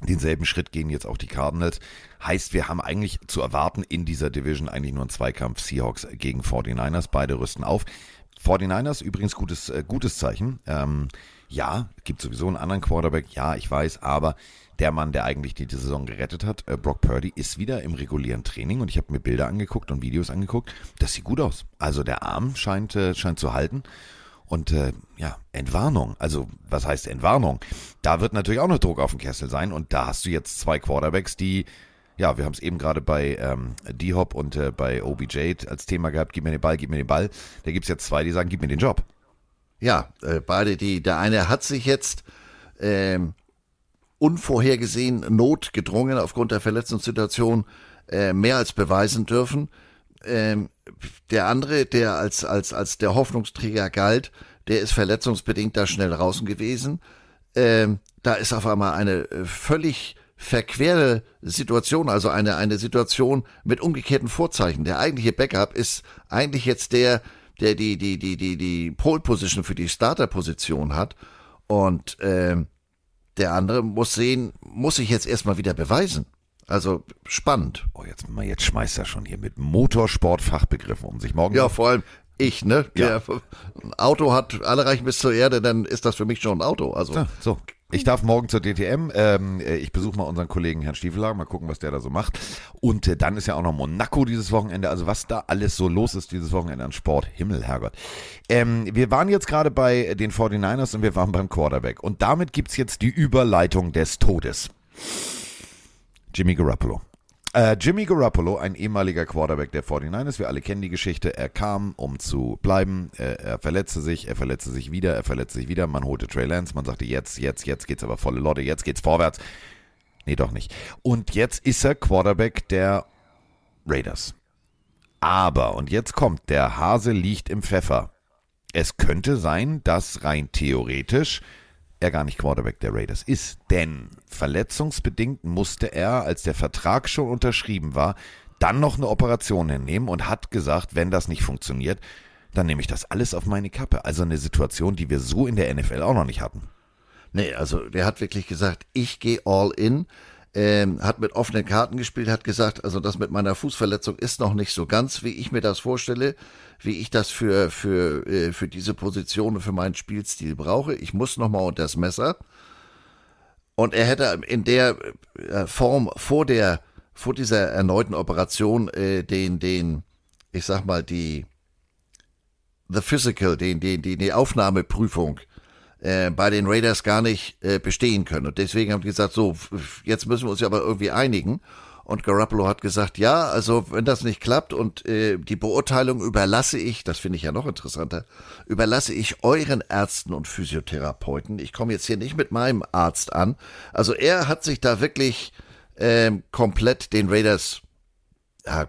C: Denselben Schritt gehen jetzt auch die Cardinals. Heißt, wir haben eigentlich zu erwarten in dieser Division eigentlich nur einen Zweikampf Seahawks gegen 49ers. Beide rüsten auf. 49ers übrigens gutes, äh, gutes Zeichen. Ähm, ja, gibt sowieso einen anderen Quarterback. Ja, ich weiß, aber der Mann, der eigentlich die, die Saison gerettet hat, äh, Brock Purdy, ist wieder im regulären Training und ich habe mir Bilder angeguckt und Videos angeguckt. Das sieht gut aus. Also der Arm scheint, äh, scheint zu halten. Und äh, ja, Entwarnung. Also, was heißt Entwarnung? Da wird natürlich auch noch Druck auf dem Kessel sein. Und da hast du jetzt zwei Quarterbacks, die, ja, wir haben es eben gerade bei ähm, D-Hop und äh, bei OBJ als Thema gehabt, gib mir den Ball, gib mir den Ball. Da gibt's jetzt zwei, die sagen, gib mir den Job.
D: Ja, äh, beide, die, der eine hat sich jetzt ähm, unvorhergesehen notgedrungen aufgrund der Verletzungssituation äh, mehr als beweisen dürfen. Ähm, der andere, der als, als, als der Hoffnungsträger galt, der ist verletzungsbedingt da schnell draußen gewesen. Ähm, da ist auf einmal eine äh, völlig verquere Situation, also eine, eine Situation mit umgekehrten Vorzeichen. Der eigentliche Backup ist eigentlich jetzt der, der die, die, die, die, die Pole Position für die Starter-Position hat. Und ähm, der andere muss sehen, muss sich jetzt erstmal wieder beweisen. Also spannend.
C: Oh, jetzt, jetzt schmeißt er schon hier mit Motorsport-Fachbegriffen um sich. Morgen
D: Ja, vor allem ich, ne?
C: Ja.
D: Der ein Auto hat alle reichen bis zur Erde, dann ist das für mich schon ein Auto. Also
C: Ja, so. Ich darf morgen zur DTM. Ähm, äh, ich besuche mal unseren Kollegen Herrn Stiefelhagen, mal gucken, was der da so macht. Und äh, dann ist ja auch noch Monaco dieses Wochenende. Also was da alles so los ist dieses Wochenende an Sport. Himmel, Herrgott. Ähm, wir waren jetzt gerade bei den 49ers und wir waren beim Quarterback. Und damit gibt's jetzt die Überleitung des Todes. Jimmy Garoppolo. Äh, Jimmy Garoppolo, ein ehemaliger Quarterback der 49ers, wir alle kennen die Geschichte. Er kam, um zu bleiben. Er, er verletzte sich, er verletzte sich wieder, er verletzte sich wieder. Man holte Trey Lance, man sagte, jetzt, jetzt, jetzt geht's aber volle Lotte, jetzt geht's vorwärts. Nee, doch nicht. Und jetzt ist er Quarterback der Raiders. Aber, und jetzt kommt, der Hase liegt im Pfeffer. Es könnte sein, dass rein theoretisch er gar nicht Quarterback der Raiders ist. Denn verletzungsbedingt musste er, als der Vertrag schon unterschrieben war, dann noch eine Operation hinnehmen und hat gesagt, wenn das nicht funktioniert, dann nehme ich das alles auf meine Kappe. Also eine Situation, die wir so in der NFL auch noch nicht hatten.
D: Nee, also der hat wirklich gesagt, ich gehe all in. Ähm, hat mit offenen Karten gespielt, hat gesagt, also das mit meiner Fußverletzung ist noch nicht so ganz, wie ich mir das vorstelle, wie ich das für, für, äh, für diese Position und für meinen Spielstil brauche. Ich muss nochmal unter das Messer. Und er hätte in der äh, Form vor der, vor dieser erneuten Operation äh, den, den, ich sag mal, die, the physical, den, den, die, die Aufnahmeprüfung äh, bei den Raiders gar nicht äh, bestehen können. Und deswegen haben die gesagt, so, jetzt müssen wir uns ja aber irgendwie einigen. Und Garoppolo hat gesagt, ja, also wenn das nicht klappt und äh, die Beurteilung überlasse ich, das finde ich ja noch interessanter, überlasse ich euren Ärzten und Physiotherapeuten. Ich komme jetzt hier nicht mit meinem Arzt an. Also er hat sich da wirklich ähm, komplett den Raiders, ja,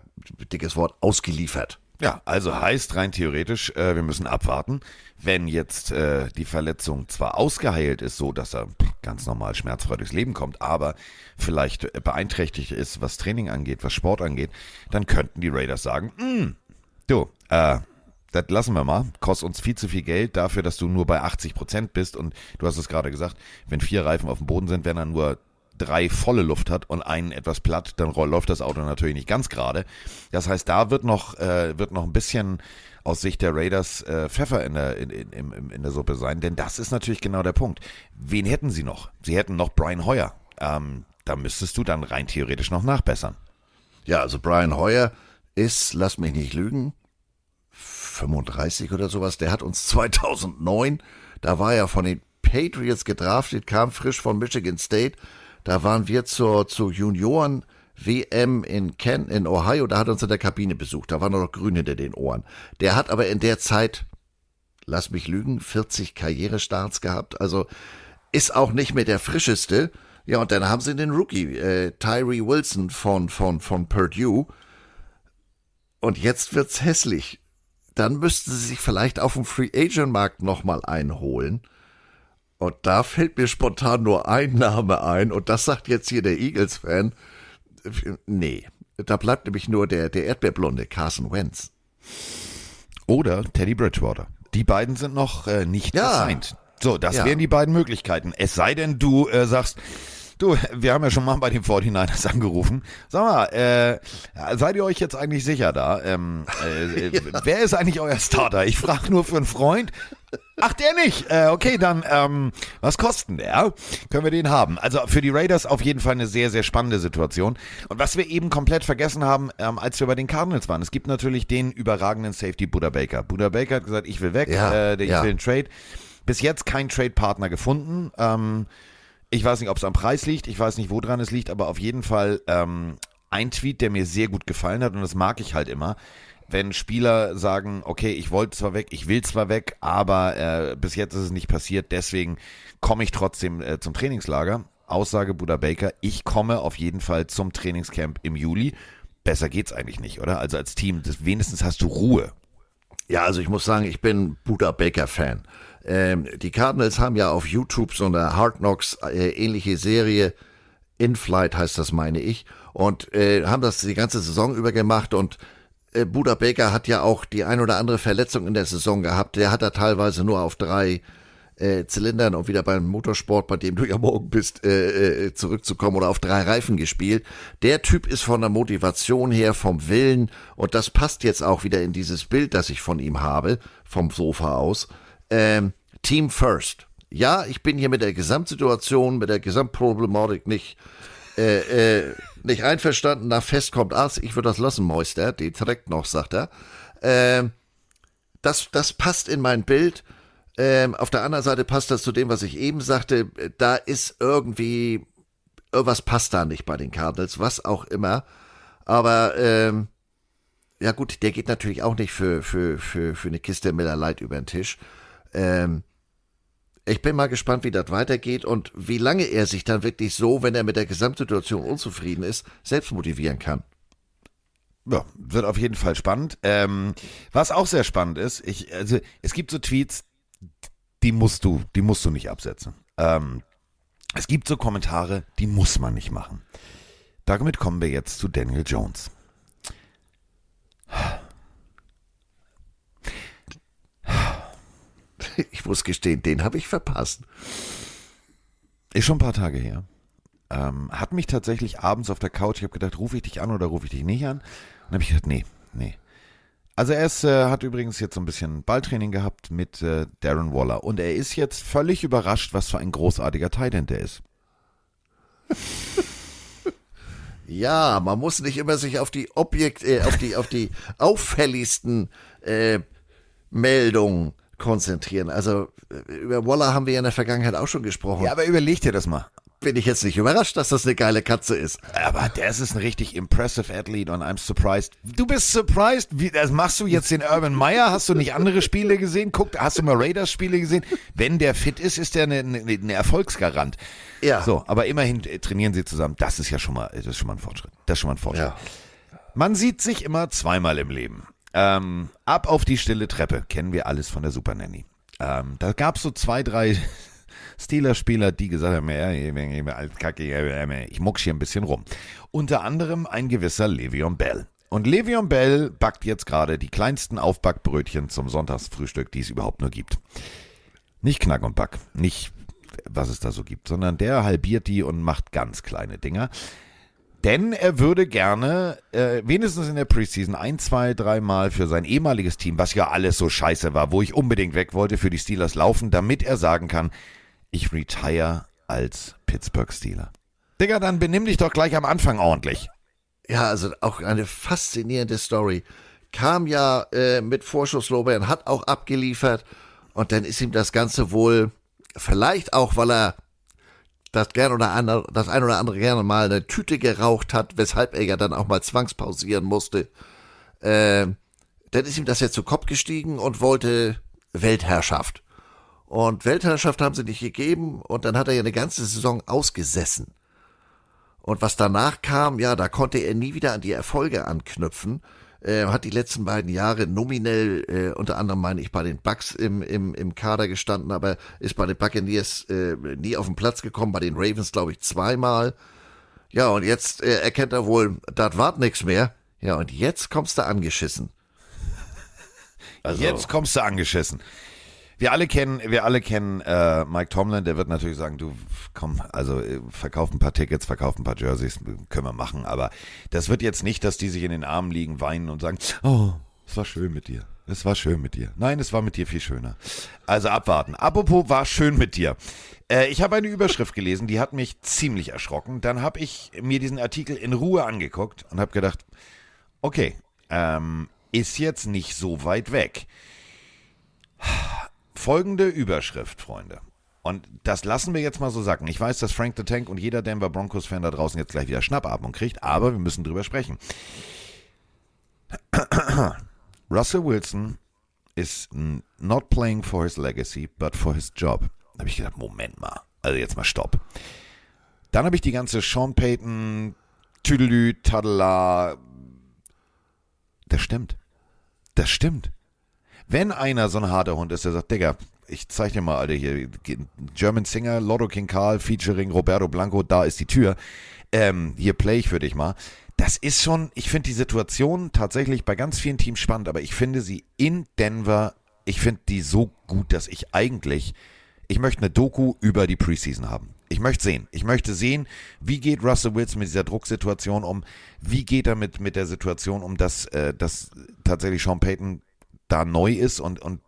D: dickes Wort, ausgeliefert.
C: Ja, also heißt rein theoretisch, äh, wir müssen abwarten, wenn jetzt äh, die Verletzung zwar ausgeheilt ist, so dass er ganz normal schmerzfrei durchs Leben kommt, aber vielleicht beeinträchtigt ist, was Training angeht, was Sport angeht, dann könnten die Raiders sagen, hm, du, äh, das lassen wir mal, kostet uns viel zu viel Geld dafür, dass du nur bei 80 Prozent bist. Und du hast es gerade gesagt, wenn vier Reifen auf dem Boden sind, wenn er nur drei volle Luft hat und einen etwas platt, dann läuft das Auto natürlich nicht ganz gerade. Das heißt, da wird noch, äh, wird noch ein bisschen aus Sicht der Raiders äh, Pfeffer in der, in, in, in der Suppe sein, denn das ist natürlich genau der Punkt. Wen hätten sie noch? Sie hätten noch Brian Hoyer. Ähm, da müsstest du dann rein theoretisch noch nachbessern.
D: Ja, also Brian Hoyer ist, lass mich nicht lügen, 35 oder sowas. Der hat uns 2009, da war er von den Patriots gedraftet, kam frisch von Michigan State. Da waren wir zur, zur Junioren WM in Ken in Ohio, da hat uns in der Kabine besucht. Da war noch grün hinter den Ohren. Der hat aber in der Zeit, lass mich lügen, 40 Karrierestarts gehabt. Also ist auch nicht mehr der frischeste. Ja, und dann haben sie den Rookie, äh, Tyree Wilson von, von, von Purdue. Und jetzt wird's hässlich. Dann müssten sie sich vielleicht auf dem Free Agent Markt nochmal einholen. Und da fällt mir spontan nur ein Name ein. Und das sagt jetzt hier der Eagles-Fan. Nee, da bleibt nämlich nur der, der Erdbeerblonde Carson Wentz.
C: Oder Teddy Bridgewater. Die beiden sind noch äh, nicht
D: Ja.
C: gesigned. So, das
D: Ja.
C: wären die beiden Möglichkeiten. Es sei denn, du äh, sagst, du, wir haben ja schon mal bei den 49ers angerufen. Sag mal, äh, seid ihr euch jetzt eigentlich sicher da? Ähm, äh, äh, Wer ist eigentlich euer Starter? Ich frage nur für einen Freund. Ach, der nicht. Äh, okay, dann, ähm, was kostet denn der? Können wir den haben? Also für die Raiders auf jeden Fall eine sehr, sehr spannende Situation. Und was wir eben komplett vergessen haben, ähm, als wir bei den Cardinals waren, es gibt natürlich den überragenden Safety Buda Baker. Buda Baker hat gesagt, ich will weg,
D: Ja,
C: äh, ich
D: ja.
C: will einen Trade. Bis jetzt kein Trade-Partner gefunden. Ähm, ich weiß nicht, ob es am Preis liegt, ich weiß nicht, woran es liegt, aber auf jeden Fall ähm, ein Tweet, der mir sehr gut gefallen hat und das mag ich halt immer. Wenn Spieler sagen, okay, ich wollte zwar weg, ich will zwar weg, aber äh, bis jetzt ist es nicht passiert, deswegen komme ich trotzdem äh, zum Trainingslager. Aussage Buda Baker, ich komme auf jeden Fall zum Trainingscamp im Juli. Besser geht's eigentlich nicht, oder? Also als Team, das, wenigstens hast du Ruhe.
D: Ja, also ich muss sagen, ich bin Buda Baker Fan. Ähm, die Cardinals haben ja auf YouTube so eine Hard Knocks äh, ähnliche Serie. In Flight heißt das, meine ich. Und äh, haben das die ganze Saison über gemacht und äh, Buda Baker hat ja auch die ein oder andere Verletzung in der Saison gehabt. Der hat da teilweise nur auf drei äh, Zylindern und wieder beim Motorsport, bei dem du ja morgen bist, äh, äh, zurückzukommen oder auf drei Reifen gespielt. Der Typ ist von der Motivation her, vom Willen und das passt jetzt auch wieder in dieses Bild, das ich von ihm habe, vom Sofa aus. Ähm, Team First. ja, ich bin hier mit der Gesamtsituation, mit der Gesamtproblematik nicht, äh, äh, nicht einverstanden. Nach Fest kommt Ass, ich würde das lassen, Meister, die trägt noch, sagt er. Ähm, das, das passt in mein Bild. Ähm, auf der anderen Seite passt das zu dem, was ich eben sagte. Da ist irgendwie, irgendwas passt da nicht bei den Cardinals, was auch immer. Aber, ähm, ja gut, der geht natürlich auch nicht für, für, für, für eine Kiste Miller Light über den Tisch. Ähm, ich bin mal gespannt, wie das weitergeht und wie lange er sich dann wirklich so, wenn er mit der Gesamtsituation unzufrieden ist, selbst motivieren kann.
C: Ja, wird auf jeden Fall spannend. Ähm, was auch sehr spannend ist, ich, also es gibt so Tweets, die musst du, die musst du nicht absetzen. Ähm, es gibt so Kommentare, die muss man nicht machen. Damit kommen wir jetzt zu Daniel Jones.
D: Ich muss gestehen, den habe ich verpasst.
C: Ist schon ein paar Tage her. Ähm, hat mich tatsächlich abends auf der Couch, ich habe gedacht, rufe ich dich an oder rufe ich dich nicht an? Und habe ich gedacht, nee, nee. Also er ist, äh, hat übrigens jetzt so ein bisschen Balltraining gehabt mit äh, Darren Waller und er ist jetzt völlig überrascht, was für ein großartiger Titan der ist.
D: Ja, man muss nicht immer sich auf die Objekt, äh, auf die, auf die auffälligsten äh, Meldungen konzentrieren. Also äh, über Waller haben wir ja in der Vergangenheit auch schon gesprochen.
C: Ja, aber überleg dir das mal.
D: Bin ich jetzt nicht überrascht, dass das eine geile Katze ist.
C: Aber das ist ein richtig impressive Athlete und I'm surprised. Du bist surprised? Wie, das machst du jetzt den Urban Meyer? Hast du nicht andere Spiele gesehen? Guck, hast du mal Raiders Spiele gesehen? Wenn der fit ist, ist der eine, eine, eine Erfolgsgarant.
D: Ja.
C: So, aber immerhin äh, trainieren sie zusammen. Das ist ja schon mal, das ist schon mal ein Fortschritt. Das ist schon mal ein Fortschritt.
D: Ja.
C: Man sieht sich immer zweimal im Leben. Ähm, ab auf die stille Treppe, kennen wir alles von der Super Nanny. Ähm, da gab es so zwei, drei Steelers-Spieler, die gesagt haben, ich ich mucksch hier ein bisschen rum. Unter anderem ein gewisser Le'Veon Bell. Und Le'Veon Bell backt jetzt gerade die kleinsten Aufbackbrötchen zum Sonntagsfrühstück, die es überhaupt nur gibt. Nicht Knack und Back, nicht was es da so gibt, sondern der halbiert die und macht ganz kleine Dinger. Denn er würde gerne, äh, wenigstens in der Preseason, ein, zwei, dreimal für sein ehemaliges Team, was ja alles so scheiße war, wo ich unbedingt weg wollte, für die Steelers laufen, damit er sagen kann, ich retire als Pittsburgh Steeler. Digga, dann benimm dich doch gleich am Anfang ordentlich.
D: Ja, also auch eine faszinierende Story. Kam ja äh, mit Vorschusslorbeeren, hat auch abgeliefert und dann ist ihm das Ganze wohl, vielleicht auch, weil er das gern oder andere, das ein oder andere gerne mal eine Tüte geraucht hat, weshalb er ja dann auch mal zwangspausieren musste. Äh, dann ist ihm das jetzt zu Kopf gestiegen und wollte Weltherrschaft. Und Weltherrschaft haben sie nicht gegeben und dann hat er ja eine ganze Saison ausgesessen. Und was danach kam, ja, da konnte er nie wieder an die Erfolge anknüpfen. Äh, hat die letzten beiden Jahre nominell, äh, unter anderem meine ich, bei den Bucks im, im, im Kader gestanden, aber ist bei den Buccaneers äh, nie auf den Platz gekommen, bei den Ravens glaube ich zweimal. Ja, und jetzt äh, erkennt er wohl, das wart nix mehr. Ja, und jetzt kommst du angeschissen.
C: Also, jetzt kommst du angeschissen. Wir alle kennen, wir alle kennen äh, Mike Tomlin, der wird natürlich sagen, du komm, also äh, verkauf ein paar Tickets, verkauf ein paar Jerseys, können wir machen, aber das wird jetzt nicht, dass die sich in den Armen liegen, weinen und sagen, oh, es war schön mit dir. Es war schön mit dir. Nein, es war mit dir viel schöner. Also abwarten. Apropos war schön mit dir. Äh, ich habe eine Überschrift gelesen, die hat mich ziemlich erschrocken. Dann habe ich mir diesen Artikel in Ruhe angeguckt und habe gedacht, okay, ähm, ist jetzt nicht so weit weg. Folgende Überschrift, Freunde. Und das lassen wir jetzt mal so sacken. Ich weiß, dass Frank the Tank und jeder Denver Broncos-Fan da draußen jetzt gleich wieder Schnappatmung kriegt, aber wir müssen drüber sprechen. Russell Wilson is not playing for his legacy, but for his job. Da habe ich gedacht, Moment mal. Also jetzt mal Stopp. Dann habe ich die ganze Sean Payton, Tüdelü, Tadela. Das stimmt. Das stimmt. Wenn einer so ein harter Hund ist, der sagt, Digga, ich zeig dir mal, Alter, hier, German Singer, Lotto King Karl, featuring Roberto Blanco, da ist die Tür. Ähm, hier play ich für dich mal. Das ist schon, ich finde die Situation tatsächlich bei ganz vielen Teams spannend, aber ich finde sie in Denver, ich finde die so gut, dass ich eigentlich, ich möchte eine Doku über die Preseason haben. Ich möchte sehen. Ich möchte sehen, wie geht Russell Wilson mit dieser Drucksituation um? Wie geht er mit, mit der Situation um, dass, äh, dass tatsächlich Sean Payton da neu ist und, und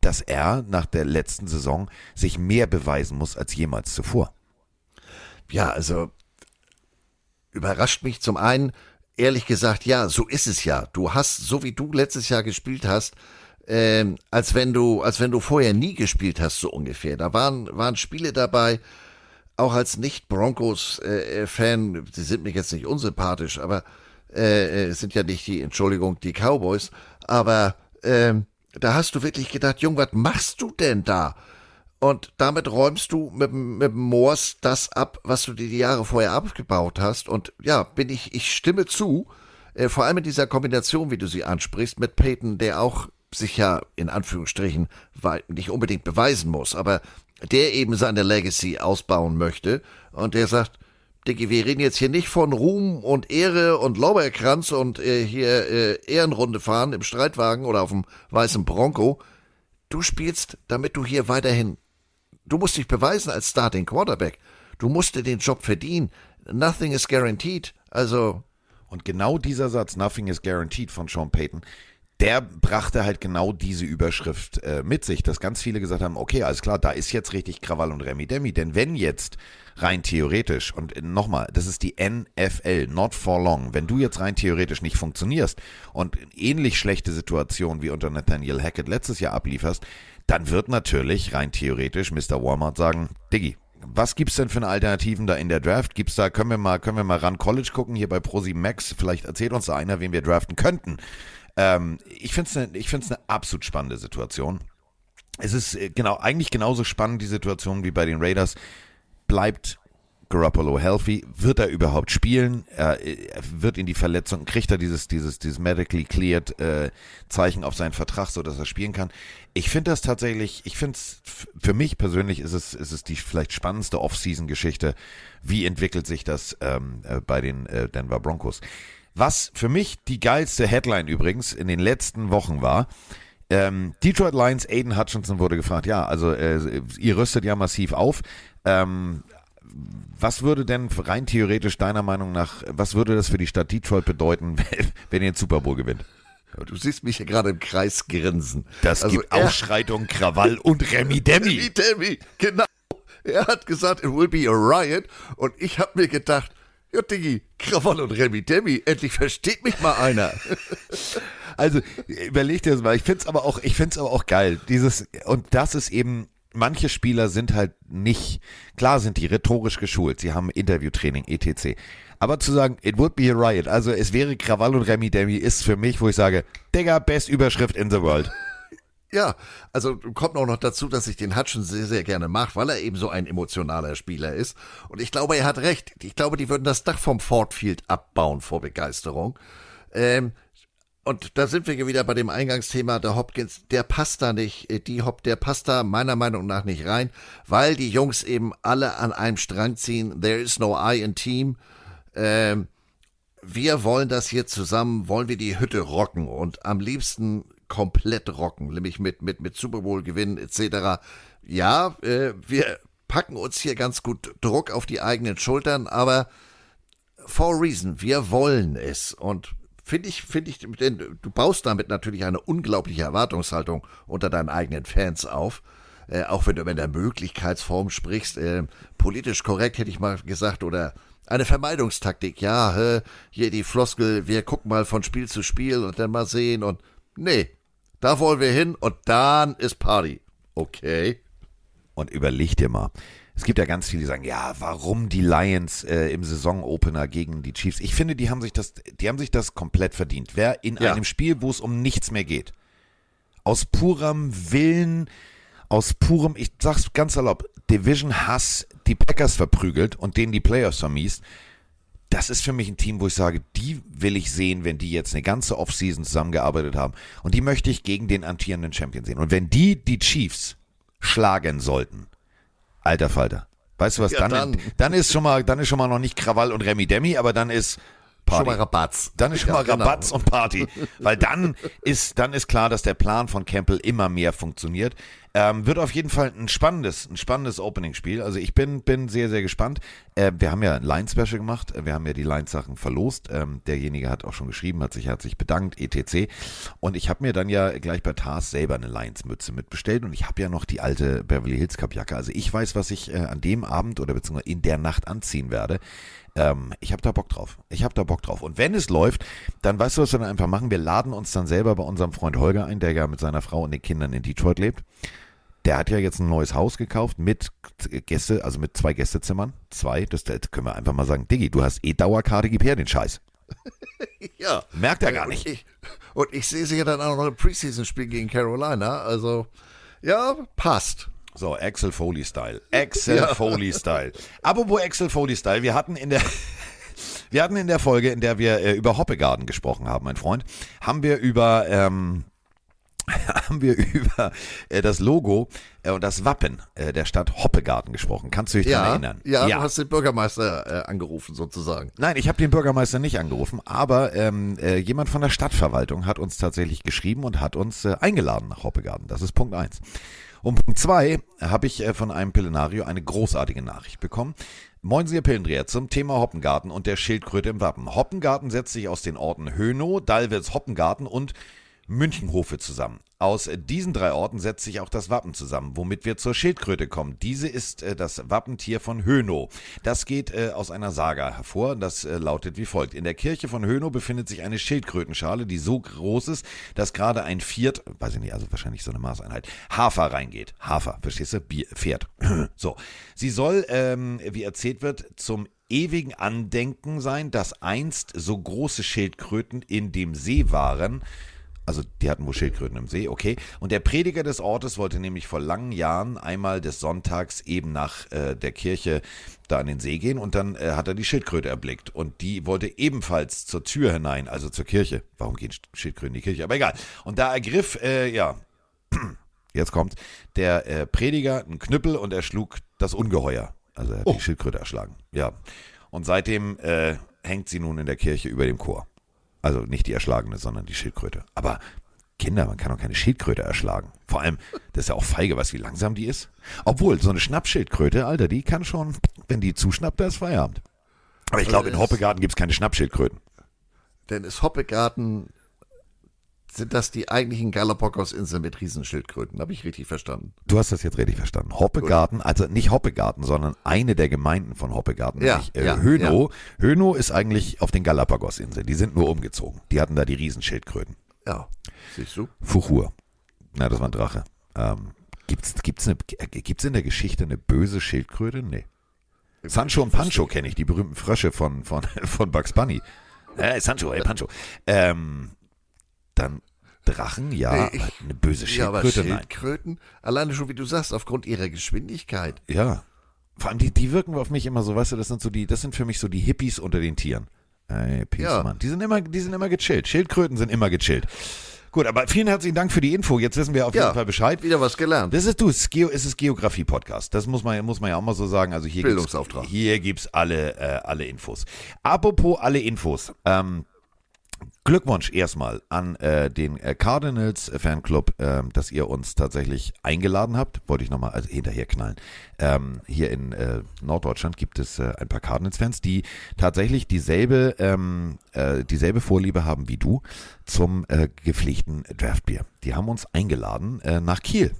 C: dass er nach der letzten Saison sich mehr beweisen muss als jemals zuvor.
D: Ja, also überrascht mich zum einen, ehrlich gesagt, ja, so ist es ja. Du hast, so wie du letztes Jahr gespielt hast, ähm, als wenn du, als wenn du vorher nie gespielt hast, so ungefähr. Da waren, waren Spiele dabei, auch als Nicht-Broncos-Fan, sie sind mir jetzt nicht unsympathisch, aber äh, sind ja nicht die, Entschuldigung, die Cowboys, aber ähm, da hast du wirklich gedacht, Jung, was machst du denn da? Und damit räumst du mit, mit Moors das ab, was du dir die Jahre vorher abgebaut hast. Und ja, bin ich, ich stimme zu, äh, vor allem in dieser Kombination, wie du sie ansprichst, mit Peyton, der auch sich ja in Anführungsstrichen nicht unbedingt beweisen muss, aber der eben seine Legacy ausbauen möchte und der sagt, Dicky, wir reden jetzt hier nicht von Ruhm und Ehre und Lorbeerkranz und äh, hier äh, Ehrenrunde fahren im Streitwagen oder auf dem weißen Bronco. Du spielst, damit du hier weiterhin. Du musst dich beweisen als Starting Quarterback. Du musst dir den Job verdienen. Nothing is guaranteed. Also.
C: Und genau dieser Satz, Nothing is guaranteed von Sean Payton, der brachte halt genau diese Überschrift äh, mit sich, dass ganz viele gesagt haben, okay, alles klar, da ist jetzt richtig Krawall und Remi Demi, denn wenn jetzt rein theoretisch, und nochmal, das ist die NFL, not for long, wenn du jetzt rein theoretisch nicht funktionierst und ähnlich schlechte Situation wie unter Nathaniel Hackett letztes Jahr ablieferst, dann wird natürlich rein theoretisch Mr. Walmart sagen, Diggi, was gibt's denn für eine Alternativen da in der Draft? Gibt's da, können wir mal, können wir mal ran College gucken, hier bei Prosi Max, vielleicht erzählt uns da einer, wen wir draften könnten. Ähm, ich finde es eine, eine absolut spannende Situation. Es ist äh, genau, eigentlich genauso spannend die Situation wie bei den Raiders. Bleibt Garoppolo healthy? Wird er überhaupt spielen? Er wird in die Verletzung, kriegt er dieses, dieses, dieses medically cleared äh, Zeichen auf seinen Vertrag, so dass er spielen kann? Ich finde das tatsächlich, ich finde es, für mich persönlich ist es, ist es die vielleicht spannendste Off-Season-Geschichte. Wie entwickelt sich das ähm, äh, bei den äh, Denver Broncos? Was für mich die geilste Headline übrigens in den letzten Wochen war, ähm, Detroit Lions, Aiden Hutchinson wurde gefragt, ja, also äh, ihr rüstet ja massiv auf. Ähm, was würde denn rein theoretisch deiner Meinung nach, was würde das für die Stadt Detroit bedeuten, wenn ihr den Super Bowl gewinnt?
D: Du siehst mich hier gerade im Kreis grinsen.
C: Das also gibt Ausschreitung, Krawall und Remi Demi.
D: Remi Demi, genau. Er hat gesagt, it will be a riot. Und ich habe mir gedacht, ja, Diggi, Krawall und Remi Demi, endlich versteht mich mal einer.
C: Also, überleg dir das mal. Ich find's aber auch, ich find's aber auch geil. Dieses, und das ist eben, manche Spieler sind halt nicht, klar sind die rhetorisch geschult, sie haben Interviewtraining, etc. Aber zu sagen, it would be a riot, also es wäre Krawall und Remi Demi, ist für mich, wo ich sage, Digga, best Überschrift in the world.
D: Ja, also kommt auch noch dazu, dass ich den Hutchins sehr, sehr gerne mag, weil er eben so ein emotionaler Spieler ist. Und ich glaube, er hat recht. Ich glaube, die würden das Dach vom Ford Field abbauen vor Begeisterung. Ähm, und da sind wir wieder bei dem Eingangsthema, der Hopkins, der passt da nicht, äh, die Hop, der passt da meiner Meinung nach nicht rein, weil die Jungs eben alle an einem Strang ziehen. There is no I in Team. Ähm, wir wollen das hier zusammen, wollen wir die Hütte rocken und am liebsten komplett rocken, nämlich mit, mit, mit Super Bowl gewinnen etc. Ja, äh, wir packen uns hier ganz gut Druck auf die eigenen Schultern, aber for a reason, wir wollen es und finde ich, finde ich, denn du baust damit natürlich eine unglaubliche Erwartungshaltung unter deinen eigenen Fans auf. Äh, auch wenn du in der Möglichkeitsform sprichst, äh, politisch korrekt hätte ich mal gesagt, oder eine Vermeidungstaktik, ja, hier die Floskel, wir gucken mal von Spiel zu Spiel und dann mal sehen und nee, da wollen wir hin und dann ist Party. Okay.
C: Und überleg dir mal. Es gibt ja ganz viele, die sagen, ja, warum die Lions äh, im Saisonopener gegen die Chiefs? Ich finde, die haben sich das, die haben sich das komplett verdient. Wer in ja. einem Spiel, wo es um nichts mehr geht, aus purem Willen, aus purem, ich sag's ganz salopp, Division Hass die Packers verprügelt und denen die Players vermiest, das ist für mich ein Team, wo ich sage, die will ich sehen, wenn die jetzt eine ganze Offseason zusammengearbeitet haben. Und die möchte ich gegen den amtierenden Champion sehen. Und wenn die die Chiefs schlagen sollten, alter Falter. Weißt du was, ja, dann, dann. dann ist schon mal, dann ist schon mal noch nicht Krawall und Remi Demi, aber dann ist Party.
D: Schon mal Rabatz.
C: Dann ist schon ja, mal genau. Rabatz und Party. Weil dann ist, dann ist klar, dass der Plan von Campbell immer mehr funktioniert. Ähm, wird auf jeden Fall ein spannendes, ein spannendes Opening-Spiel. Also ich bin, bin sehr, sehr gespannt. Äh, wir haben ja ein Line-Special gemacht. Wir haben ja die Line-Sachen verlost. Ähm, derjenige hat auch schon geschrieben, hat sich herzlich bedankt, etc. Und ich habe mir dann ja gleich bei Tars selber eine Lions-Mütze mitbestellt und ich habe ja noch die alte Beverly Hills Cup-Jacke. Also ich weiß, was ich äh, an dem Abend oder beziehungsweise in der Nacht anziehen werde. Ähm, ich habe da Bock drauf. Ich habe da Bock drauf. Und wenn es läuft, dann weißt du, was wir dann einfach machen. Wir laden uns dann selber bei unserem Freund Holger ein, der ja mit seiner Frau und den Kindern in Detroit lebt. Der hat ja jetzt ein neues Haus gekauft mit Gäste, also mit zwei Gästezimmern. Zwei, das, das können wir einfach mal sagen. Diggi, du hast eh Dauerkarte, gib her den Scheiß.
D: Ja.
C: Merkt er gar
D: Und
C: nicht.
D: ich, und ich sehe sicher dann auch noch ein Preseason-Spiel gegen Carolina. Also, ja, passt.
C: So, Axel Foley Style. Axel Foley Style. Apropos Axel Foley Style, wir hatten in der wir hatten in der Folge, in der wir äh, über Hoppegarten gesprochen haben, mein Freund, haben wir über ähm, haben wir über äh, das Logo äh, und das Wappen äh, der Stadt Hoppegarten gesprochen. Kannst du dich daran
D: Ja,
C: erinnern?
D: ja, du hast den Bürgermeister äh, angerufen sozusagen.
C: Nein, ich habe den Bürgermeister nicht angerufen, aber ähm, äh, jemand von der Stadtverwaltung hat uns tatsächlich geschrieben und hat uns eingeladen nach Hoppegarten. Das ist Punkt eins. Und Punkt zwei habe ich äh, von einem Pillenario eine großartige Nachricht bekommen. Moin, Sie, Pillendreher, zum Thema Hoppengarten und der Schildkröte im Wappen. Hoppengarten setzt sich aus den Orten Hönow, Dallwitz, Hoppengarten und Münchenhofe zusammen. Aus diesen drei Orten setzt sich auch das Wappen zusammen, womit wir zur Schildkröte kommen. Diese ist äh, das Wappentier von Hönow. Das geht äh, aus einer Saga hervor. Das äh, lautet wie folgt. In der Kirche von Hönow befindet sich eine Schildkrötenschale, die so groß ist, dass gerade ein Viert, weiß ich nicht, also wahrscheinlich so eine Maßeinheit, Hafer reingeht. Hafer, verstehst du? Bier, Pferd. so. Sie soll, ähm, wie erzählt wird, zum ewigen Andenken sein, dass einst so große Schildkröten in dem See waren, also die hatten wohl Schildkröten im See, okay. Und der Prediger des Ortes wollte nämlich vor langen Jahren einmal des Sonntags eben nach äh, der Kirche da an den See gehen und dann äh, hat er die Schildkröte erblickt und die wollte ebenfalls zur Tür hinein, also zur Kirche. Warum gehen Schildkröten in die Kirche? Aber egal. Und da ergriff, äh, ja, jetzt kommt der äh, Prediger einen Knüppel und er schlug das Ungeheuer. Also er hat die Schildkröte erschlagen. Ja. Und seitdem äh, hängt sie nun in der Kirche über dem Chor. Also nicht die erschlagene, sondern die Schildkröte. Aber Kinder, man kann doch keine Schildkröte erschlagen. Vor allem, das ist ja auch feige, was wie langsam die ist. Obwohl, so eine Schnappschildkröte, Alter, die kann schon, wenn die zuschnappt, da ist Feierabend. Aber ich glaube, in Hoppegarten gibt es keine Schnappschildkröten.
D: Denn ist Hoppegarten, sind das die eigentlichen Galapagos-Inseln mit Riesenschildkröten? Habe ich richtig verstanden?
C: Du hast das jetzt richtig verstanden. Hoppegarten, also nicht Hoppegarten, sondern eine der Gemeinden von Hoppegarten,
D: Ja,
C: nämlich äh,
D: ja,
C: Hönow. Hönow ist eigentlich auf den Galapagos-Inseln. Die sind nur umgezogen. Die hatten da die Riesenschildkröten.
D: Ja, siehst du?
C: Fuchur. Na, das war ein Drache. Ähm, gibt's, gibt's, eine, äh, gibt's in der Geschichte eine böse Schildkröte? Nee. Sancho und Pancho kenne ich, die berühmten Frösche von, von, von Bugs Bunny. Äh, Sancho, ey, Pancho. Ähm, dann Drachen, ja,
D: Nee, ich-
C: eine böse
D: Ja, aber
C: Schildkröte, nein.
D: Schildkröten, alleine schon wie du sagst, aufgrund ihrer Geschwindigkeit.
C: Ja. Vor allem, die, die wirken auf mich immer so, weißt du, das sind so die, das sind für mich so die Hippies unter den Tieren. Ey, Peace,
D: Ja.
C: Mann. Die sind immer, die sind immer gechillt. Schildkröten sind immer gechillt. Gut, aber vielen herzlichen Dank für die Info. Jetzt wissen wir auf
D: Ja,
C: jeden Fall Bescheid.
D: Wieder was gelernt.
C: Das ist du, es ist, Geo, es ist Geografie-Podcast. Das muss man, muss man ja auch mal so sagen. Also hier
D: Bildungsauftrag.
C: Gibt's, hier gibt's alle, äh, alle Infos. Apropos alle Infos. Ähm, Glückwunsch erstmal an äh, den äh, Cardinals Fanclub, ähm, dass ihr uns tatsächlich eingeladen habt. Wollte ich nochmal also hinterher knallen. Ähm, hier in äh, Norddeutschland gibt es äh, ein paar Cardinals-Fans, die tatsächlich dieselbe, ähm, äh, dieselbe Vorliebe haben wie du zum äh, gepflegten Draftbier. Die haben uns eingeladen nach Kiel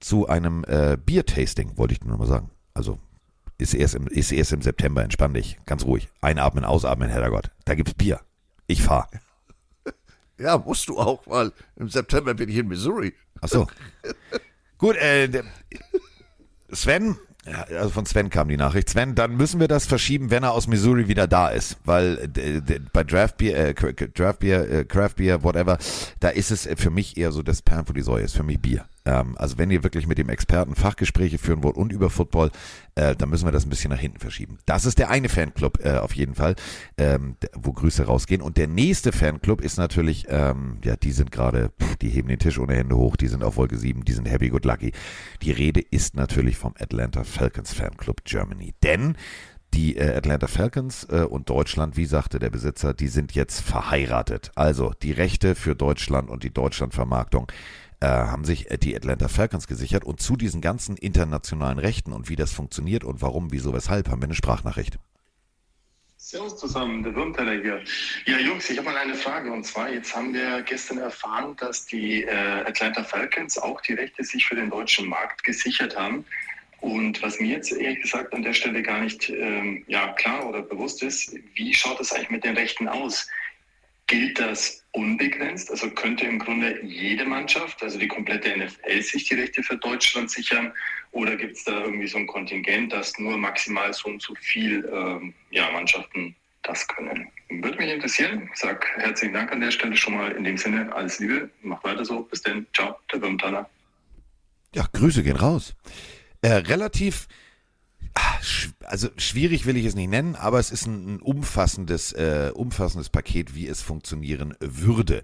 C: zu einem äh, Bier-Tasting, wollte ich nur mal sagen. Also ist erst, im, ist erst im September, entspann dich, ganz ruhig. Einatmen, ausatmen, Herrgott. Da gibt's Bier. Ich fahr.
D: Ja, musst du auch, weil im September bin ich in Missouri.
C: Ach so. Gut, äh, Sven, also von Sven kam die Nachricht. Sven, dann müssen wir das verschieben, wenn er aus Missouri wieder da ist, weil äh, bei Draft Beer, äh, Draft Beer, äh, Craft Beer, whatever, da ist es für mich eher so das Perlen vor die Säue, ist für mich Bier. Ähm, also wenn ihr wirklich mit dem Experten Fachgespräche führen wollt und über Football, äh, dann müssen wir das ein bisschen nach hinten verschieben. Das ist der eine Fanclub äh, auf jeden Fall, ähm, wo Grüße rausgehen. Und der nächste Fanclub ist natürlich, ähm, ja, die sind gerade, die heben den Tisch ohne Hände hoch, die sind auf Wolke 7, die sind happy good lucky. Die Rede ist natürlich vom Atlanta Falcons Fanclub Germany. Denn die äh, Atlanta Falcons äh, und Deutschland, wie sagte der Besitzer, die sind jetzt verheiratet. Also die Rechte für Deutschland und die Deutschlandvermarktung äh, haben sich äh, die Atlanta Falcons gesichert und zu diesen ganzen internationalen Rechten und wie das funktioniert und warum, wieso, weshalb, haben wir eine Sprachnachricht.
G: Servus zusammen, der Würmteller hier. Ja, Jungs, ich habe mal eine Frage. Und zwar, jetzt haben wir gestern erfahren, dass die äh, Atlanta Falcons auch die Rechte sich für den deutschen Markt gesichert haben. Und was mir jetzt ehrlich gesagt an der Stelle gar nicht ähm, ja, klar oder bewusst ist, wie schaut es eigentlich mit den Rechten aus? Gilt das unbegrenzt? Also könnte im Grunde jede Mannschaft, also die komplette NFL, sich die Rechte für Deutschland sichern? Oder gibt es da irgendwie so ein Kontingent, dass nur maximal so und so viel ähm, ja, Mannschaften das können? Würde mich interessieren. Ich sage herzlichen Dank an der Stelle schon mal in dem Sinne. Alles Liebe, mach weiter so. Bis dann. Ciao, der Birmtaler.
C: Ja, Grüße gehen raus. Äh, relativ also schwierig will ich es nicht nennen, aber es ist ein, ein umfassendes, äh, umfassendes Paket, wie es funktionieren würde.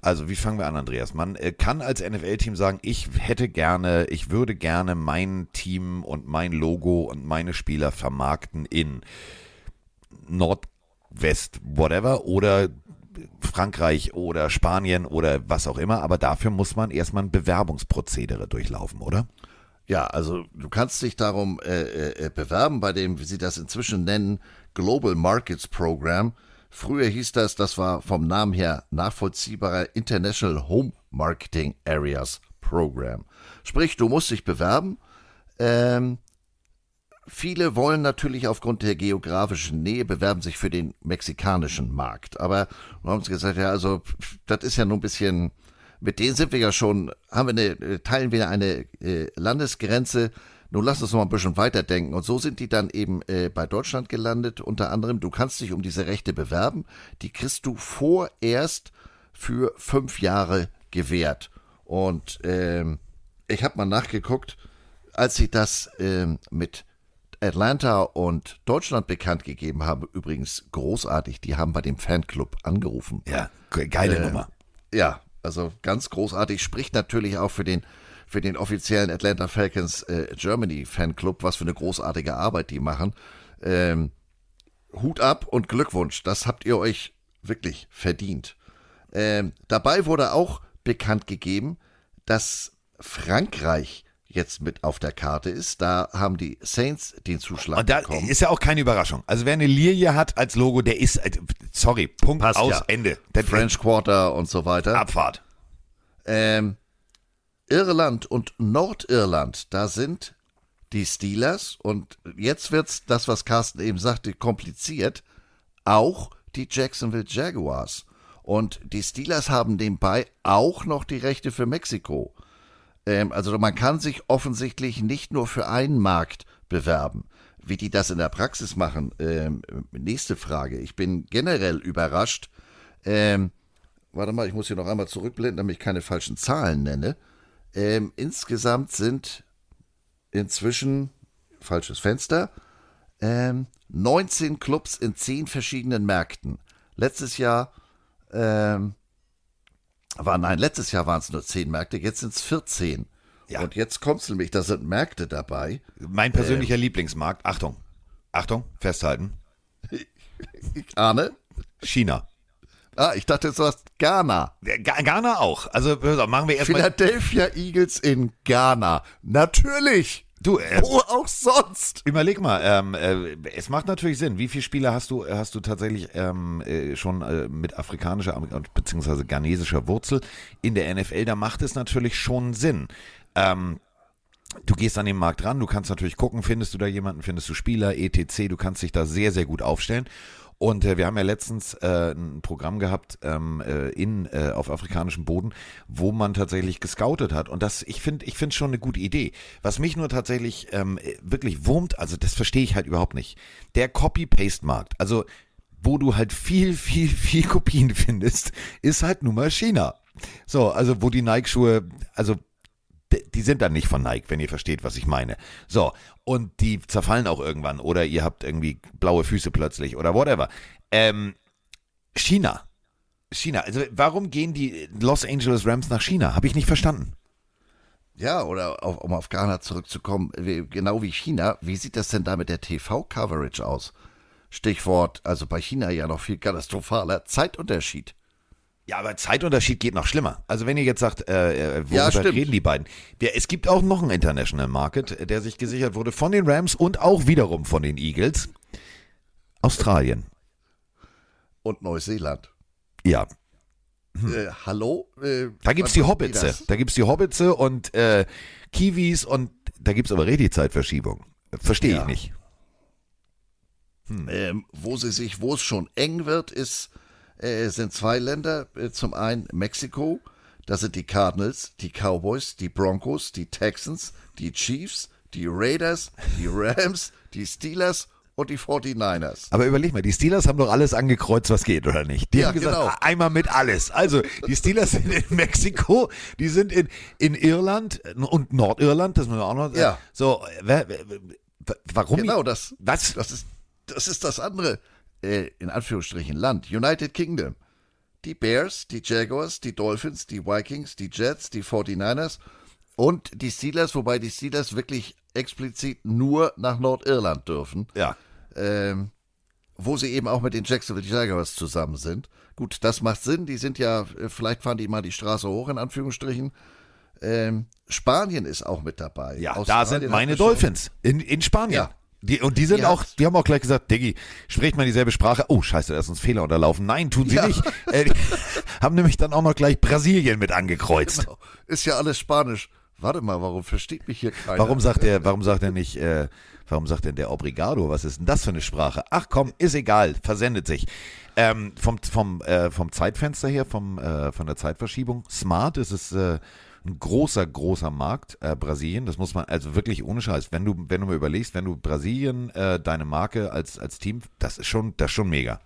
C: Also wie fangen wir an, Andreas? Man äh, kann als NFL-Team sagen, ich hätte gerne, ich würde gerne mein Team und mein Logo und meine Spieler vermarkten in Nordwest, whatever, oder Frankreich oder Spanien oder was auch immer, aber dafür muss man erstmal ein Bewerbungsprozedere durchlaufen, oder?
D: Ja, also du kannst dich darum äh, äh, äh, bewerben bei dem, wie sie das inzwischen nennen, Global Markets Program. Früher hieß das, das war vom Namen her nachvollziehbarer International Home Marketing Areas Program. Sprich, du musst dich bewerben. Ähm, viele wollen natürlich aufgrund der geografischen Nähe bewerben sich für den mexikanischen Markt. Aber wir haben uns gesagt, ja, also das ist ja nur ein bisschen mit denen sind wir ja schon, haben wir eine, äh, teilen wir eine äh, Landesgrenze. Nun lass uns noch mal ein bisschen weiterdenken. Und so sind die dann eben äh, bei Deutschland gelandet. Unter anderem, du kannst dich um diese Rechte bewerben. Die kriegst du vorerst für fünf Jahre gewährt. Und ähm, ich habe mal nachgeguckt, als sie das ähm, mit Atlanta und Deutschland bekannt gegeben haben, übrigens großartig, die haben bei dem Fanclub angerufen.
C: Ja, geile äh, Nummer.
D: Ja, also ganz großartig, spricht natürlich auch für den für den offiziellen Atlanta Falcons äh, Germany Fanclub, was für eine großartige Arbeit die machen. Ähm, Hut ab und Glückwunsch, das habt ihr euch wirklich verdient. Ähm, dabei wurde auch bekannt gegeben, dass Frankreich jetzt mit auf der Karte ist. Da haben die Saints den Zuschlag
C: und da
D: bekommen.
C: Ist ja auch keine Überraschung. Also wer eine Lilie hat als Logo, der ist, äh, sorry, Punkt
D: Passt
C: aus,
D: ja.
C: Ende.
D: Der French Quarter und so weiter.
C: Abfahrt.
D: Ähm, Irland und Nordirland, da sind die Steelers und jetzt wird's das, was Carsten eben sagte, kompliziert. Auch die Jacksonville Jaguars. Und die Steelers haben nebenbei auch noch die Rechte für Mexiko. Ähm, also man kann sich offensichtlich nicht nur für einen Markt bewerben. Wie die das in der Praxis machen, ähm, nächste Frage. Ich bin generell überrascht. Ähm, warte mal, ich muss hier noch einmal zurückblenden, damit ich keine falschen Zahlen nenne. Ähm, insgesamt sind inzwischen, falsches Fenster, ähm, 19 Clubs in 10 verschiedenen Märkten. Letztes Jahr ähm, war, nein, letztes Jahr waren es nur 10 Märkte, jetzt sind es 14.
C: Ja.
D: Und jetzt kommt es nämlich, da sind Märkte dabei.
C: Mein persönlicher Lieblingsmarkt, Achtung, Achtung, festhalten,
D: Ich ahne.
C: China.
D: Ah, ich dachte, du hast Ghana.
C: Ghana auch. Also machen wir erstmal.
D: Philadelphia Eagles in Ghana. Natürlich.
C: Du, äh,
D: Wo auch sonst.
C: Überleg mal, ähm, äh, es macht natürlich Sinn. Wie viele Spieler hast du, hast du tatsächlich ähm, äh, schon äh, mit afrikanischer bzw. ghanesischer Wurzel in der NFL? Da macht es natürlich schon Sinn. Ähm, du gehst an den Markt ran, du kannst natürlich gucken, findest du da jemanden, findest du Spieler, etc. Du kannst dich da sehr, sehr gut aufstellen. Und äh, wir haben ja letztens äh, ein Programm gehabt ähm, äh, in äh, auf afrikanischem Boden, wo man tatsächlich gescoutet hat. Und das, ich finde, ich finde schon eine gute Idee. Was mich nur tatsächlich ähm, äh, wirklich wurmt, also das verstehe ich halt überhaupt nicht. Der Copy-Paste-Markt, also wo du halt viel, viel, viel Kopien findest, ist halt nun mal China. So, also wo die Nike-Schuhe, also die sind dann nicht von Nike, wenn ihr versteht, was ich meine. So, und die zerfallen auch irgendwann oder ihr habt irgendwie blaue Füße plötzlich oder whatever. Ähm, China. China. Also warum gehen die Los Angeles Rams nach China? Habe ich nicht verstanden.
D: Ja, oder auf, um auf Ghana zurückzukommen, genau wie China, wie sieht das denn da mit der TV-Coverage aus? Stichwort, also bei China ja noch viel katastrophaler, Zeitunterschied.
C: Ja, aber Zeitunterschied geht noch schlimmer. Also wenn ihr jetzt sagt, äh, äh, worüber
D: Ja,
C: reden die beiden? Der, es gibt auch noch einen International Market, äh, der sich gesichert wurde von den Rams und auch wiederum von den Eagles. Australien.
D: Und Neuseeland.
C: Ja,
D: Äh, hallo? Äh,
C: da gibt's
D: was
C: die Hobbitze. Da gibt's die Hobbitze und äh, Kiwis und da gibt's aber richtig Zeitverschiebung. Verstehe ich
D: Ja.
C: nicht.
D: Ähm, wo sie sich, wo es schon eng wird, ist, äh, sind zwei Länder. Äh, zum einen Mexiko, da sind die Cardinals, die Cowboys, die Broncos, die Texans, die Chiefs, die Raiders, die Rams, die Steelers und die 49ers.
C: Aber überleg mal, die Steelers haben doch alles angekreuzt, was geht, oder nicht? Die
D: Ja,
C: haben gesagt,
D: genau.
C: einmal mit alles. Also, die Steelers sind in Mexiko, die sind in, in Irland und Nordirland, das müssen wir auch noch
D: Ja.
C: So, warum?
D: Genau, das,
C: Was?
D: das, ist, das ist das andere, äh, in Anführungsstrichen, Land. United Kingdom. Die Bears, die Jaguars, die Dolphins, die Vikings, die Jets, die 49ers und die Steelers, wobei die Steelers wirklich explizit nur nach Nordirland dürfen.
C: Ja.
D: ähm, wo sie eben auch mit den Jacksonville Jaguars zusammen sind. Gut, das macht Sinn. Die sind ja, äh, vielleicht fahren die mal die Straße hoch, in Anführungsstrichen. Ähm, Spanien ist auch mit dabei.
C: Ja, da
D: Australien
C: sind
D: hat
C: meine Dolphins in, in Spanien.
D: Ja.
C: Die, und die sind
D: Die
C: auch, die haben auch gleich gesagt, Diggi, spricht mal dieselbe Sprache. Oh, scheiße, da ist uns Fehler unterlaufen. Nein, tun sie
D: Ja.
C: nicht. Äh, haben nämlich dann auch noch gleich Brasilien mit angekreuzt.
D: Genau. Ist ja alles Spanisch. Warte mal, warum versteht mich hier keiner?
C: Warum sagt er, warum sagt er nicht, äh, warum sagt denn der Obrigado? Was ist denn das für eine Sprache? Ach komm, ist egal, versendet sich. Ähm, vom, vom, äh, vom Zeitfenster her, vom, äh, von der Zeitverschiebung, smart ist es äh, ein großer, großer Markt, äh, Brasilien. Das muss man, also wirklich ohne Scheiß. Wenn du, wenn du mal überlegst, wenn du Brasilien, äh, deine Marke als, als Team, das ist schon, das ist schon mega.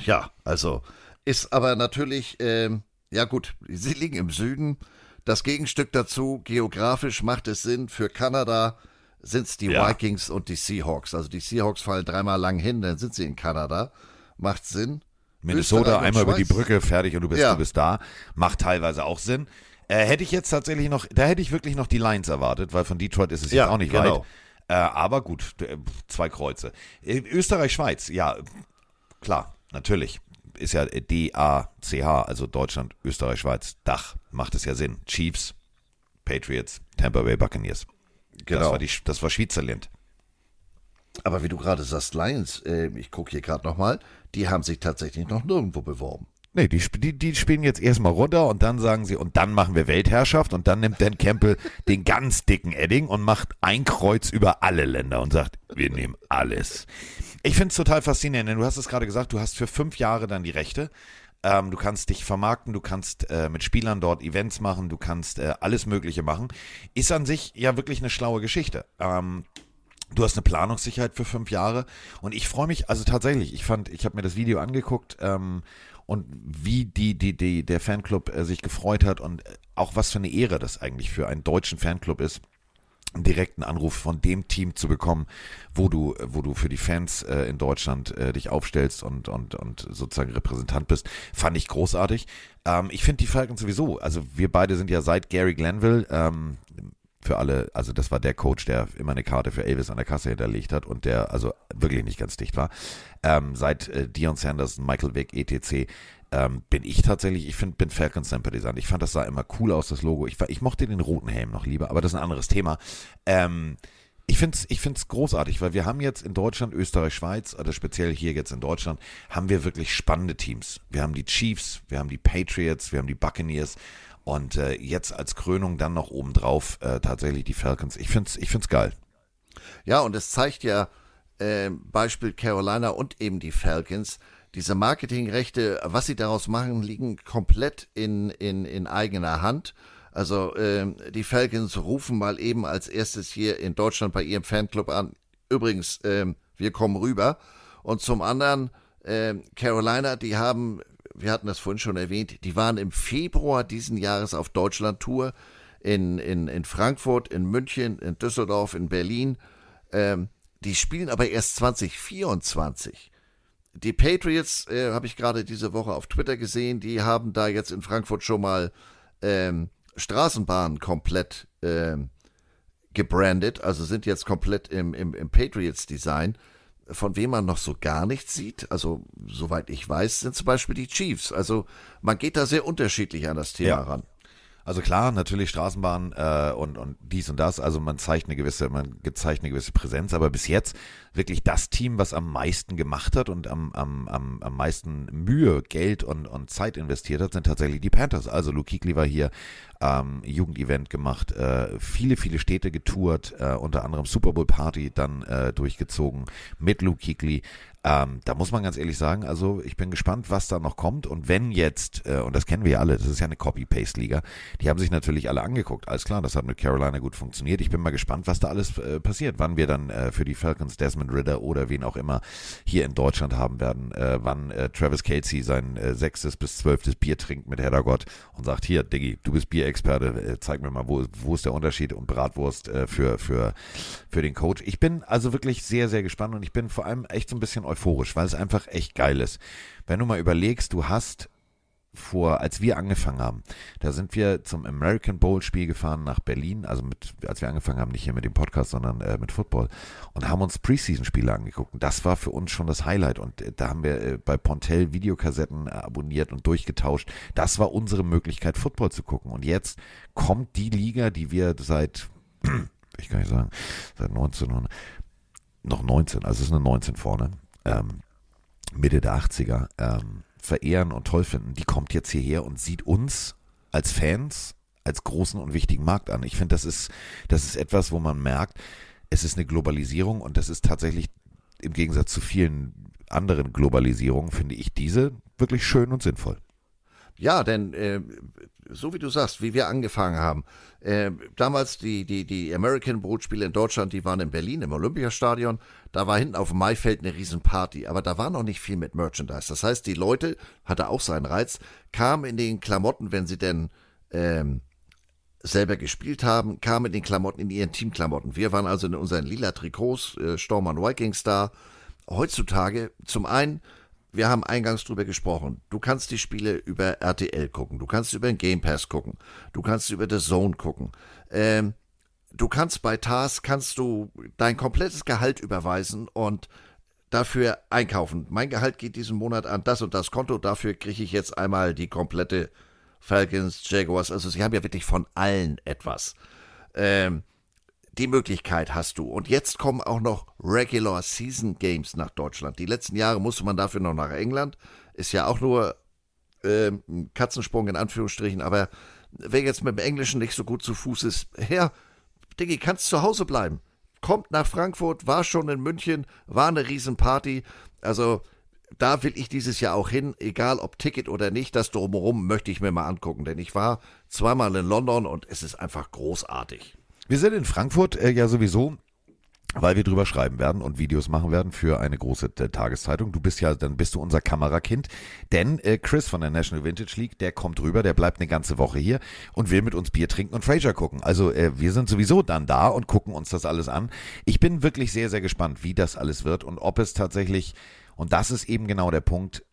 D: Ja, also ist aber natürlich, ähm, ja gut, sie liegen im Süden. Das Gegenstück dazu, geografisch macht es Sinn, für Kanada sind es die
C: Ja.
D: Vikings und die Seahawks. Also die Seahawks fallen dreimal lang hin, dann sind sie in Kanada. Macht Sinn.
C: Minnesota einmal über die
D: Schweiz.
C: Brücke, fertig und du bist,
D: Ja.
C: du bist da. Macht teilweise auch Sinn. Äh, hätte ich jetzt tatsächlich noch, da hätte ich wirklich noch die Lions erwartet, weil von Detroit ist es
D: Ja,
C: jetzt auch nicht
D: genau.
C: weit. Äh, aber gut, d- zwei Kreuze. Äh, Österreich-Schweiz, ja, klar, natürlich. Ist ja D-A-C-H, also Deutschland, Österreich, Schweiz, Dach, macht es ja Sinn. Chiefs, Patriots, Tampa Bay Buccaneers. Das
D: Genau.
C: war, die, das war Schweizerland.
D: Aber wie du gerade sagst, Lions, äh, ich gucke hier gerade nochmal, die haben sich tatsächlich noch nirgendwo beworben.
C: Nee, die, die, die spielen jetzt erstmal runter und dann sagen sie, und dann machen wir Weltherrschaft und dann nimmt Dan Campbell den ganz dicken Edding und macht ein Kreuz über alle Länder und sagt, wir nehmen alles. Ich finde es total faszinierend, denn du hast es gerade gesagt, du hast für fünf Jahre dann die Rechte. Ähm, du kannst dich vermarkten, du kannst äh, mit Spielern dort Events machen, du kannst äh, alles Mögliche machen. Ist an sich ja wirklich eine schlaue Geschichte. Ähm, Du hast eine Planungssicherheit für fünf Jahre und ich freue mich, also tatsächlich, ich fand, ich habe mir das Video angeguckt ähm, und wie die, die, die, der Fanclub äh, sich gefreut hat und äh, auch was für eine Ehre das eigentlich für einen deutschen Fanclub ist, einen direkten Anruf von dem Team zu bekommen, wo du, wo du für die Fans äh, in Deutschland äh, dich aufstellst und, und, und sozusagen Repräsentant bist, fand ich großartig. Ähm, ich finde die Falcons sowieso, also wir beide sind ja seit Gary Glanville, ähm, für alle, also das war der Coach, der immer eine Karte für Elvis an der Kasse hinterlegt hat und der also wirklich nicht ganz dicht war. Ähm, seit äh, Dion Sanders, Michael Vick, etc. Ähm, bin ich tatsächlich, ich find, bin Falcon Sympathisant. Ich fand, das sah immer cool aus, das Logo. Ich, ich mochte den roten Helm noch lieber, aber das ist ein anderes Thema. Ähm, ich finde es ich find's großartig, weil wir haben jetzt in Deutschland, Österreich, Schweiz, oder speziell hier jetzt in Deutschland, haben wir wirklich spannende Teams. Wir haben die Chiefs, wir haben die Patriots, wir haben die Buccaneers und äh, jetzt als Krönung dann noch obendrauf äh, tatsächlich die Falcons. Ich finde es ich find's geil.
D: Ja, und es zeigt ja, ähm, Beispiel Carolina und eben die Falcons, diese Marketingrechte, was sie daraus machen, liegen komplett in, in, in eigener Hand. Also ähm, die Falcons rufen mal eben als erstes hier in Deutschland bei ihrem Fanclub an. Übrigens, ähm, wir kommen rüber. Und zum anderen, ähm, Carolina, die haben, wir hatten das vorhin schon erwähnt, die waren im Februar diesen Jahres auf Deutschland-Tour in, in, in Frankfurt, in München, in Düsseldorf, in Berlin. Ähm, die spielen aber erst 2024. Die Patriots, äh, habe ich gerade diese Woche auf Twitter gesehen, die haben da jetzt in Frankfurt schon mal ähm, Straßenbahnen komplett ähm, gebrandet, also sind jetzt komplett im, im, im Patriots-Design. Von wem man noch so gar nichts sieht, also soweit ich weiß, sind zum Beispiel die Chiefs. Also man geht da sehr unterschiedlich an das Thema
C: Ja.
D: ran.
C: Also klar, natürlich Straßenbahn äh, und, und dies und das, also man zeigt eine gewisse, man zeigt eine gewisse Präsenz, aber bis jetzt wirklich das Team, was am meisten gemacht hat und am, am, am, am meisten Mühe, Geld und, und Zeit investiert hat, sind tatsächlich die Panthers. Also Luke Kuechly war hier, ähm, Jugendevent gemacht, äh, viele, viele Städte getourt, äh, unter anderem Super Bowl Party dann äh, durchgezogen mit Luke Kuechly. Ähm, da muss man ganz ehrlich sagen, also ich bin gespannt, was da noch kommt. Und wenn jetzt, äh, und das kennen wir ja alle, das ist ja eine Copy-Paste-Liga, die haben sich natürlich alle angeguckt. Alles klar, das hat mit Carolina gut funktioniert. Ich bin mal gespannt, was da alles äh, passiert. Wann wir dann äh, für die Falcons Desmond Ritter oder wen auch immer hier in Deutschland haben werden. Äh, wann äh, Travis Casey sein äh, sechstes bis zwölftes Bier trinkt mit Heddergott und sagt, hier, Diggi, du bist Bierexperte, äh, zeig mir mal, wo, wo ist der Unterschied und Bratwurst äh, für, für, für den Coach. Ich bin also wirklich sehr, sehr gespannt und ich bin vor allem echt so ein bisschen euphorisch, weil es einfach echt geil ist. Wenn du mal überlegst, du hast vor, als wir angefangen haben, da sind wir zum American Bowl Spiel gefahren nach Berlin, also mit, als wir angefangen haben, nicht hier mit dem Podcast, sondern äh, mit Football und haben uns Preseason-Spiele angeguckt. Und das war für uns schon das Highlight. Und äh, da haben wir äh, bei Pontel Videokassetten äh, abonniert und durchgetauscht. Das war unsere Möglichkeit, Football zu gucken. Und jetzt kommt die Liga, die wir seit, ich kann nicht sagen, seit 1900, noch 19, also es ist eine 19 vorne, ähm, Mitte der 80er, ähm, verehren und toll finden, die kommt jetzt hierher und sieht uns als Fans als großen und wichtigen Markt an. Ich finde, das ist, das ist etwas, wo man merkt, es ist eine Globalisierung und das ist tatsächlich im Gegensatz zu vielen anderen Globalisierungen, finde ich diese wirklich schön und sinnvoll.
D: Ja, denn äh, so wie du sagst, wie wir angefangen haben, äh, damals die, die, die American Bowl-Spiele in Deutschland, die waren in Berlin im Olympiastadion, da war hinten auf dem Maifeld eine Riesenparty, aber da war noch nicht viel mit Merchandise. Das heißt, die Leute, hatte auch seinen Reiz, kamen in den Klamotten, wenn sie denn ähm, selber gespielt haben, kamen in den Klamotten, in ihren Teamklamotten. Wir waren also in unseren lila Trikots, äh, Storm und Vikings da. Heutzutage, zum einen, wir haben eingangs drüber gesprochen. Du kannst die Spiele über RTL gucken, du kannst über den Game Pass gucken, du kannst über The Zone gucken. Ähm, du kannst bei TAS kannst du dein komplettes Gehalt überweisen und dafür einkaufen. Mein Gehalt geht diesen Monat an das und das Konto, dafür kriege ich jetzt einmal die komplette Falcons, Jaguars, also sie haben ja wirklich von allen etwas. Ähm, die Möglichkeit hast du. Und jetzt kommen auch noch Regular Season Games nach Deutschland. Die letzten Jahre musste man dafür noch nach England. Ist ja auch nur ähm, ein Katzensprung in Anführungsstrichen. Aber wer jetzt mit dem Englischen nicht so gut zu Fuß ist, Herr, Diggi, kannst zu Hause bleiben. Kommt nach Frankfurt, war schon in München, war eine Riesenparty. Also da will ich dieses Jahr auch hin, egal ob Ticket oder nicht, das drumherum möchte ich mir mal angucken, denn ich war zweimal in London und es ist einfach großartig.
C: Wir sind in Frankfurt äh, ja sowieso, weil wir drüber schreiben werden und Videos machen werden für eine große äh, Tageszeitung. Du bist ja, dann bist du unser Kamerakind, denn äh, Chris von der National Vintage League, der kommt rüber, der bleibt eine ganze Woche hier und will mit uns Bier trinken und Fraser gucken. Also äh, wir sind sowieso dann da und gucken uns das alles an. Ich bin wirklich sehr, sehr gespannt, wie das alles wird und ob es tatsächlich, und das ist eben genau der Punkt,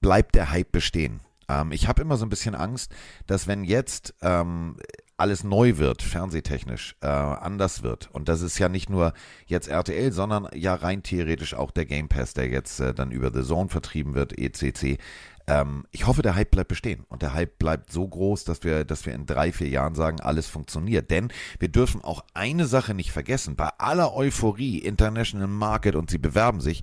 C: bleibt der Hype bestehen. Ähm, ich habe immer so ein bisschen Angst, dass wenn jetzt ähm, alles neu wird, fernsehtechnisch, äh, anders wird. Und das ist ja nicht nur jetzt RTL, sondern ja rein theoretisch auch der Game Pass, der jetzt äh, dann über The Zone vertrieben wird, ECC. Ähm, ich hoffe, der Hype bleibt bestehen und der Hype bleibt so groß, dass wir, dass wir in drei, vier Jahren sagen, alles funktioniert. Denn wir dürfen auch eine Sache nicht vergessen. Bei aller Euphorie, International Market und sie bewerben sich,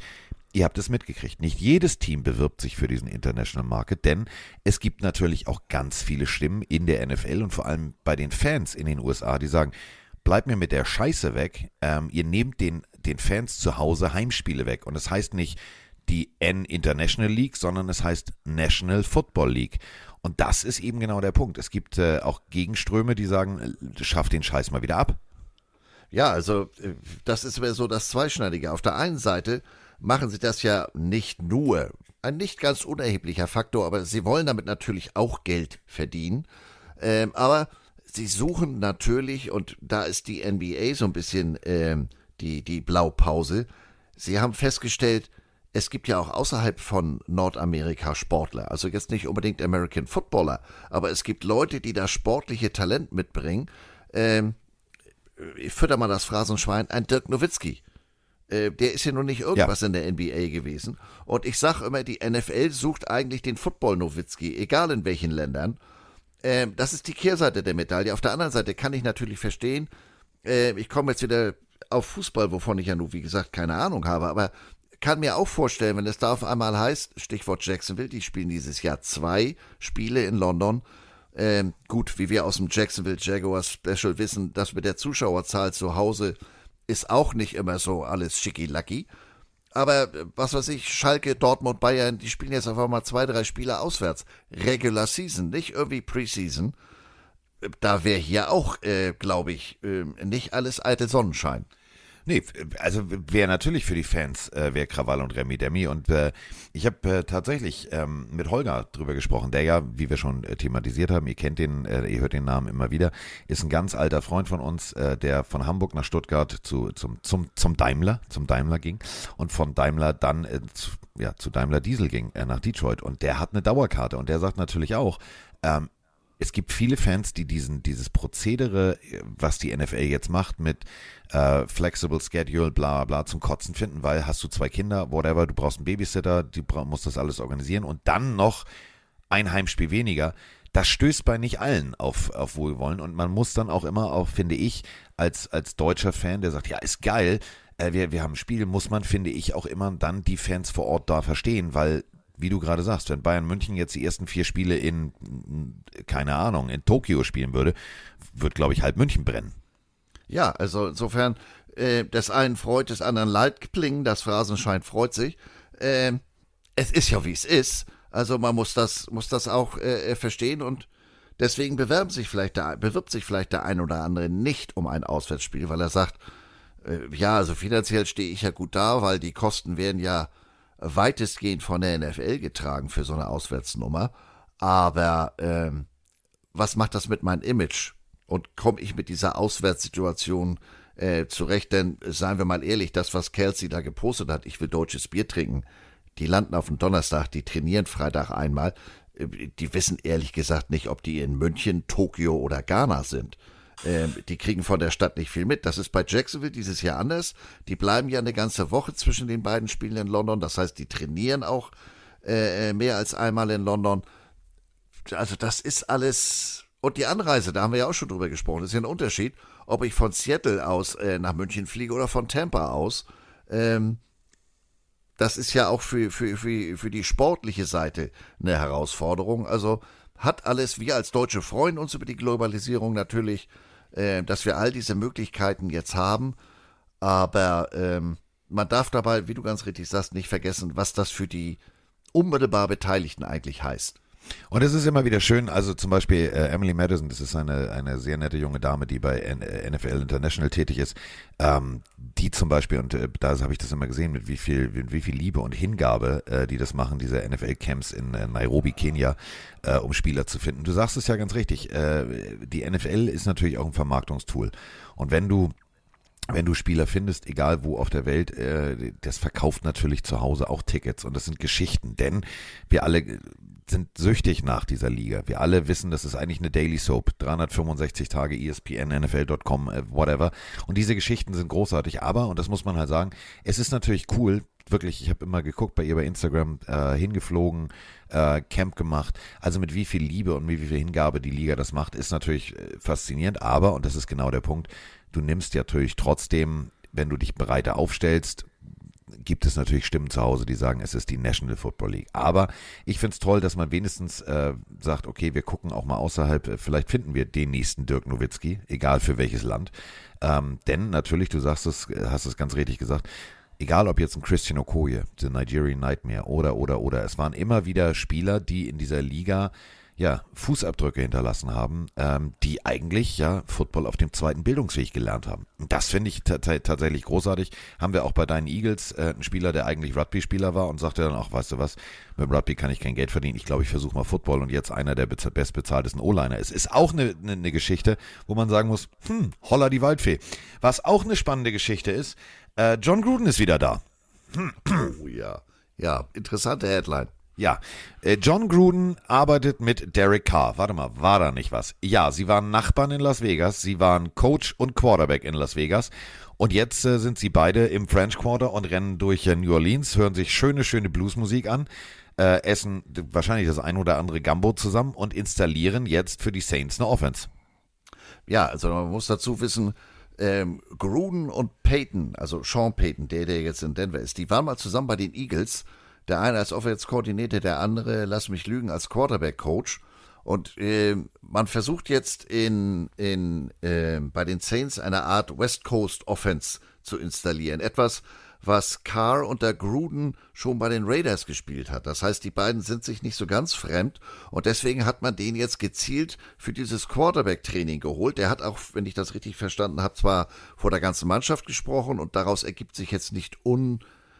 C: Ihr habt es mitgekriegt. Nicht jedes Team bewirbt sich für diesen International Market, denn es gibt natürlich auch ganz viele Stimmen in der NFL und vor allem bei den Fans in den USA, die sagen, bleibt mir mit der Scheiße weg. Ähm, ihr nehmt den, den Fans zu Hause Heimspiele weg. Und das heißt nicht die N International League, sondern es heißt National Football League. Und das ist eben genau der Punkt. Es gibt äh, auch Gegenströme, die sagen, äh, schafft den Scheiß mal wieder ab.
D: Ja, also äh, das ist so das Zweischneidige. Auf der einen Seite machen sie das ja nicht nur, ein nicht ganz unerheblicher Faktor, aber sie wollen damit natürlich auch Geld verdienen. Ähm, aber sie suchen natürlich, und da ist die NBA so ein bisschen ähm, die, die Blaupause, sie haben festgestellt, es gibt ja auch außerhalb von Nordamerika Sportler, also jetzt nicht unbedingt American Footballer, aber es gibt Leute, die das sportliche Talent mitbringen. Ähm, ich fütter mal das Phrasenschwein, ein Dirk Nowitzki. Äh, der ist ja nun nicht irgendwas ja. in der NBA gewesen. Und ich sage immer, die NFL sucht eigentlich den Football-Nowitzki, egal in welchen Ländern. Ähm, das ist die Kehrseite der Medaille. Auf der anderen Seite kann ich natürlich verstehen, äh, ich komme jetzt wieder auf Fußball, wovon ich ja nun, wie gesagt, keine Ahnung habe, aber kann mir auch vorstellen, wenn es da auf einmal heißt, Stichwort Jacksonville, die spielen dieses Jahr zwei Spiele in London. Ähm, gut, wie wir aus dem Jacksonville Jaguars Special wissen, das mit der Zuschauerzahl zu Hause ist auch nicht immer so alles schicki-lacki. Aber äh, was weiß ich, Schalke, Dortmund, Bayern, die spielen jetzt einfach mal zwei, drei Spiele auswärts. Regular Season, nicht irgendwie Preseason. Äh, da wäre hier auch, äh, glaube ich, äh, nicht alles eitel Sonnenschein.
C: Nee, also wäre natürlich für die Fans, äh, wäre Krawall und Remi Demi. Und äh, ich habe äh, tatsächlich ähm, mit Holger drüber gesprochen, der ja, wie wir schon äh, thematisiert haben, ihr kennt den, äh, ihr hört den Namen immer wieder, ist ein ganz alter Freund von uns, äh, der von Hamburg nach Stuttgart zu, zum, zum, zum Daimler, zum Daimler ging und von Daimler dann äh, zu, ja, zu Daimler Diesel ging, äh, nach Detroit. Und der hat eine Dauerkarte und der sagt natürlich auch, ähm, es gibt viele Fans, die diesen, dieses Prozedere, was die NFL jetzt macht mit äh, Flexible Schedule, bla bla, zum Kotzen finden, weil hast du zwei Kinder, whatever, du brauchst einen Babysitter, die musst das alles organisieren und dann noch ein Heimspiel weniger. Das stößt bei nicht allen auf, auf Wohlwollen und man muss dann auch immer, auch finde ich, als, als deutscher Fan, der sagt, ja, ist geil, äh, wir, wir haben ein Spiel, muss man, finde ich, auch immer dann die Fans vor Ort da verstehen, weil wie du gerade sagst, wenn Bayern München jetzt die ersten vier Spiele in, keine Ahnung, in Tokio spielen würde, wird, glaube ich, halb München brennen.
D: Ja, also insofern, äh, des einen freut, des anderen leid klingen, das Phrasenschein freut sich. Äh, es ist ja, wie es ist. Also man muss das, muss das auch äh, verstehen und deswegen bewerben sich vielleicht der, bewirbt sich vielleicht der ein oder andere nicht um ein Auswärtsspiel, weil er sagt, äh, ja, also finanziell stehe ich ja gut da, weil die Kosten werden ja weitestgehend von der NFL getragen für so eine Auswärtsnummer. Aber ähm, was macht das mit meinem Image? Und komme ich mit dieser Auswärtssituation äh, zurecht? Denn seien wir mal ehrlich, das, was Kelsey da gepostet hat, ich will deutsches Bier trinken, die landen auf dem Donnerstag, die trainieren Freitag einmal. Äh, die wissen ehrlich gesagt nicht, ob die in München, Tokio oder Ghana sind. Ähm, die kriegen von der Stadt nicht viel mit. Das ist bei Jacksonville dieses Jahr anders. Die bleiben ja eine ganze Woche zwischen den beiden Spielen in London. Das heißt, die trainieren auch äh, äh, mehr als einmal in London. Also das ist alles. Und die Anreise, da haben wir ja auch schon drüber gesprochen, das ist ja ein Unterschied, ob ich von Seattle aus äh, nach München fliege oder von Tampa aus. Ähm, das ist ja auch für, für, für, für die sportliche Seite eine Herausforderung. Also hat alles, wir als Deutsche freuen uns über die Globalisierung natürlich äh, dass wir all diese Möglichkeiten jetzt haben. Aber ähm, man darf dabei, wie du ganz richtig sagst, nicht vergessen, was das für die unmittelbar Beteiligten eigentlich heißt.
C: Und es ist immer wieder schön, also zum Beispiel äh, Emily Madison, das ist eine, eine sehr nette junge Dame, die bei N NFL äh, International tätig ist, ähm, die zum Beispiel, und äh, da habe ich das immer gesehen, mit wie viel, mit wie viel Liebe und Hingabe äh, die das machen, diese NFL-Camps in äh, Nairobi, Kenia, äh, um Spieler zu finden. Du sagst es ja ganz richtig, äh, die NFL ist natürlich auch ein Vermarktungstool. Und wenn du wenn du Spieler findest, egal wo auf der Welt, äh, das verkauft natürlich zu Hause auch Tickets und das sind Geschichten, denn wir alle sind süchtig nach dieser Liga. Wir alle wissen, das ist eigentlich eine Daily Soap. 365 Tage ESPN, NFL.com, äh, whatever. Und diese Geschichten sind großartig. Aber, und das muss man halt sagen, es ist natürlich cool, wirklich, ich habe immer geguckt bei ihr bei Instagram, äh, hingeflogen, äh, Camp gemacht. Also mit wie viel Liebe und mit wie viel Hingabe die Liga das macht, ist natürlich äh, faszinierend. Aber, und das ist genau der Punkt, du nimmst natürlich trotzdem, wenn du dich breiter aufstellst, gibt es natürlich Stimmen zu Hause, die sagen, es ist die National Football League. Aber ich finde es toll, dass man wenigstens äh, sagt, okay, wir gucken auch mal außerhalb, äh, vielleicht finden wir den nächsten Dirk Nowitzki, egal für welches Land. Ähm, denn natürlich, du sagst es, hast es ganz richtig gesagt, egal ob jetzt ein Christian Okoye, The Nigerian Nightmare oder, oder, oder, es waren immer wieder Spieler, die in dieser Liga ja, Fußabdrücke hinterlassen haben, ähm, die eigentlich ja Football auf dem zweiten Bildungsweg gelernt haben. Und das finde ich tatsächlich großartig. Haben wir auch bei deinen Eagles äh, einen Spieler, der eigentlich Rugby-Spieler war und sagte dann auch, weißt du was, mit Rugby kann ich kein Geld verdienen. Ich glaube, ich versuche mal Football und jetzt einer der bestbezahltesten O-Liner ist. Ist auch eine, eine, eine Geschichte, wo man sagen muss, hm, holla die Waldfee. Was auch eine spannende Geschichte ist, äh, John Gruden ist wieder da.
D: Oh ja, ja, interessante Headline.
C: Ja, äh, John Gruden arbeitet mit Derek Carr. Warte mal, war da nicht was? Ja, sie waren Nachbarn in Las Vegas, sie waren Coach und Quarterback in Las Vegas und jetzt äh, sind sie beide im French Quarter und rennen durch äh, New Orleans, hören sich schöne, schöne Bluesmusik an, äh, essen wahrscheinlich das ein oder andere Gumbo zusammen und installieren jetzt für die Saints eine Offense.
D: Ja, also man muss dazu wissen, ähm, Gruden und Peyton, also Sean Payton, der, der jetzt in Denver ist, die waren mal zusammen bei den Eagles der eine als Offense-Koordinator, der andere, lass mich lügen, als Quarterback-Coach. Und äh, man versucht jetzt in, in, äh, bei den Saints eine Art West Coast Offense zu installieren. Etwas, was Carr unter Gruden schon bei den Raiders gespielt hat. Das heißt, die beiden sind sich nicht so ganz fremd und deswegen hat man den jetzt gezielt für dieses Quarterback-Training geholt. Der hat auch, wenn ich das richtig verstanden habe, zwar vor der ganzen Mannschaft gesprochen und daraus ergibt sich jetzt nicht un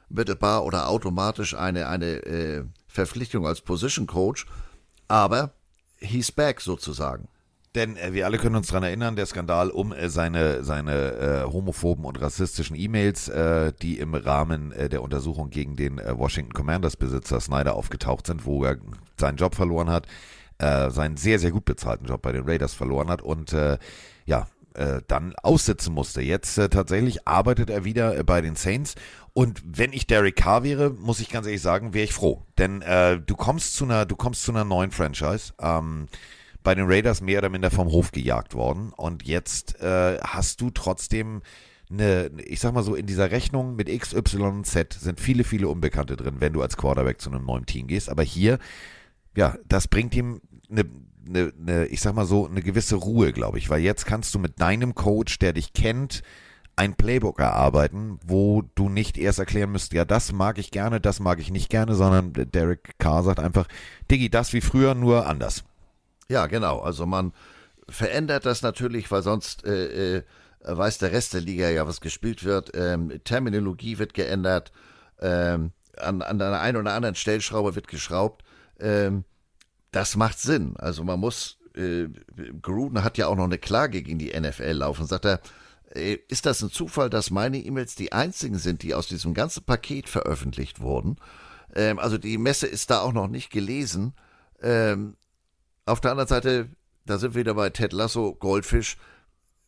D: mittelbar oder automatisch eine, eine äh, Verpflichtung als Position Coach, aber he's back sozusagen.
C: Denn äh, wir alle können uns daran erinnern, der Skandal um äh, seine, seine äh, homophoben und rassistischen E-Mails, äh, die im Rahmen äh, der Untersuchung gegen den äh, Washington Commanders Besitzer Snyder aufgetaucht sind, wo er seinen Job verloren hat, seinen sehr, sehr gut bezahlten Job bei den Raiders verloren hat und ja, dann aussitzen musste. Jetzt tatsächlich arbeitet er wieder bei den Saints und wenn ich Derek Carr wäre, muss ich ganz ehrlich sagen, wäre ich froh. Denn äh, du kommst zu einer, du kommst zu einer neuen Franchise. Ähm, bei den Raiders mehr oder minder vom Hof gejagt worden. Und jetzt äh, hast du trotzdem eine, ich sag mal so, in dieser Rechnung mit X, Y und Z sind viele, viele Unbekannte drin, wenn du als Quarterback zu einem neuen Team gehst. Aber hier, ja, das bringt ihm eine, eine, eine ich sag mal so, eine gewisse Ruhe, glaube ich. Weil jetzt kannst du mit deinem Coach, der dich kennt, ein Playbook erarbeiten, wo du nicht erst erklären müsst, ja, das mag ich gerne, das mag ich nicht gerne, sondern Derek Carr sagt einfach, Diggi, das wie früher, nur anders.
D: Ja, genau. Also man verändert das natürlich, weil sonst äh, äh, weiß der Rest der Liga ja, was gespielt wird. Ähm, Terminologie wird geändert, ähm, an, an der einen oder anderen Stellschraube wird geschraubt. Ähm, das macht Sinn. Also man muss, äh, Gruden hat ja auch noch eine Klage gegen die NFL laufen, sagt er, ist das ein Zufall, dass meine E-Mails die einzigen sind, die aus diesem ganzen Paket veröffentlicht wurden. Ähm, also die Messe ist da auch noch nicht gelesen. Ähm, auf der anderen Seite, da sind wir wieder bei Ted Lasso, Goldfisch.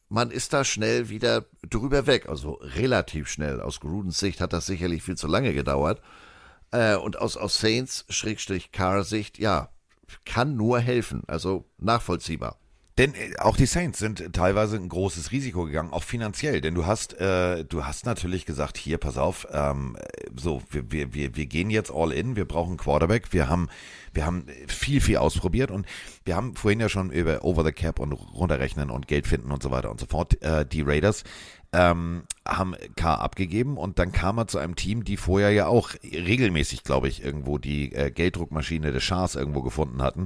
D: Man ist da schnell wieder drüber weg, also relativ schnell. Aus Grudens Sicht hat das sicherlich viel zu lange gedauert. Äh, und aus, aus Saints, Schrägstrich Car Sicht, ja, kann nur helfen, also nachvollziehbar.
C: Denn äh, auch die Saints sind teilweise ein großes Risiko gegangen, auch finanziell. Denn du hast, äh, du hast natürlich gesagt, hier, pass auf, ähm, so, wir, wir, wir, wir gehen jetzt all in, wir brauchen Quarterback, wir haben, wir haben viel, viel ausprobiert und wir haben vorhin ja schon über Over the Cap und runterrechnen und Geld finden und so weiter und so fort. Äh, die Raiders ähm, haben K abgegeben und dann kam er zu einem Team, die vorher ja auch regelmäßig, glaube ich, irgendwo die äh, Gelddruckmaschine des Schahs irgendwo gefunden hatten,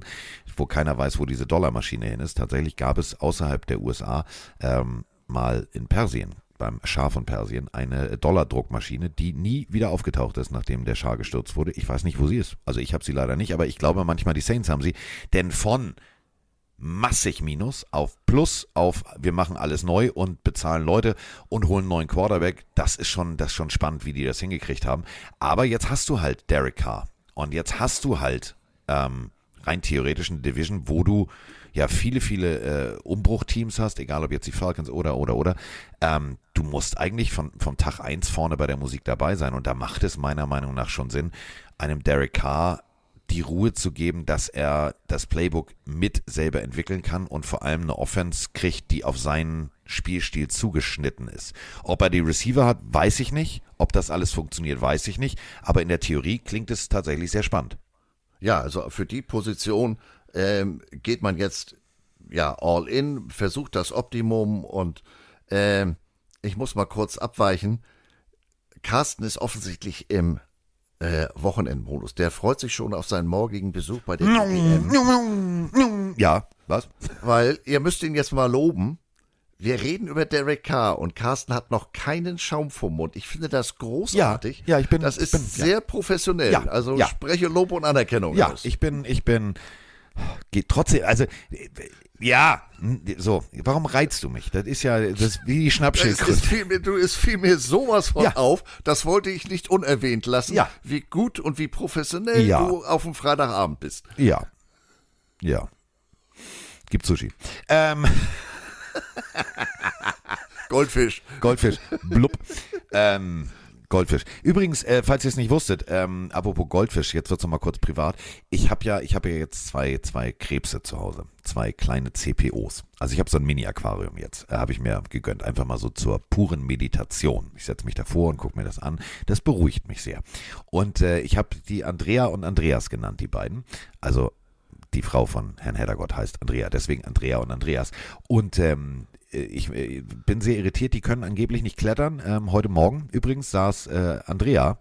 C: wo keiner weiß, wo diese Dollarmaschine hin ist. Tatsächlich gab es außerhalb der USA ähm, mal in Persien beim Schah von Persien eine Dollardruckmaschine, die nie wieder aufgetaucht ist, nachdem der Schah gestürzt wurde. Ich weiß nicht, wo sie ist. Also ich habe sie leider nicht, aber ich glaube manchmal die Saints haben sie. Denn von massig Minus auf Plus auf wir machen alles neu und bezahlen Leute und holen neuen Quarterback. Das ist schon, das ist schon spannend, wie die das hingekriegt haben. Aber jetzt hast du halt Derek Carr und jetzt hast du halt ähm, rein theoretisch eine Division, wo du ja viele, viele äh, Umbruchteams hast, egal ob jetzt die Falcons oder, oder, oder. Ähm, du musst eigentlich von, vom Tag eins vorne bei der Musik dabei sein und da macht es meiner Meinung nach schon Sinn, einem Derek Carr die Ruhe zu geben, dass er das Playbook mit selber entwickeln kann und vor allem eine Offense kriegt, die auf seinen Spielstil zugeschnitten ist. Ob er die Receiver hat, weiß ich nicht. Ob das alles funktioniert, weiß ich nicht. Aber in der Theorie klingt es tatsächlich sehr spannend.
D: Ja, also für die Position ähm, geht man jetzt ja all in, versucht das Optimum und ähm, ich muss mal kurz abweichen. Carsten ist offensichtlich im äh, Wochenendmodus. Der freut sich schon auf seinen morgigen Besuch bei der
C: GPM. Ja, was?
D: Weil ihr müsst ihn jetzt mal loben. Wir reden über Derek Carr und Carsten hat noch keinen Schaum vom Mund. Ich finde das großartig.
C: Ja, ja ich bin.
D: Das ist
C: bin,
D: sehr
C: ja.
D: professionell.
C: Ja,
D: also spreche Lob und Anerkennung.
C: Ja,
D: aus.
C: ich bin, ich bin. Geht trotzdem, also Ja, hm, so, warum reizt du mich? Das ist ja das ist wie die
D: Es,
C: Schnappschildkröte.
D: ist fiel mir, du, es fiel mir sowas von
C: Ja.
D: auf, das wollte ich nicht unerwähnt lassen,
C: Ja.
D: wie gut und wie professionell
C: Ja.
D: du auf dem Freitagabend bist.
C: Ja. Ja. Gibt Sushi. Ähm,
D: Goldfisch.
C: Goldfisch. Blub. ähm, Goldfisch. Übrigens, äh, falls ihr es nicht wusstet, ähm, apropos Goldfisch, jetzt wird's noch mal kurz privat. Ich habe ja, ich habe ja jetzt zwei, zwei Krebse zu Hause, zwei kleine CPOs. Also ich habe so ein Mini-Aquarium jetzt, äh, habe ich mir gegönnt, einfach mal so zur puren Meditation. Ich setze mich davor und gucke mir das an. Das beruhigt mich sehr. Und äh, ich habe die Andrea und Andreas genannt, die beiden. Also die Frau von Herrn Heddergott heißt Andrea, deswegen Andrea und Andreas. Und ähm, ich äh, bin sehr irritiert, die können angeblich nicht klettern. Ähm, heute Morgen übrigens saß äh, Andrea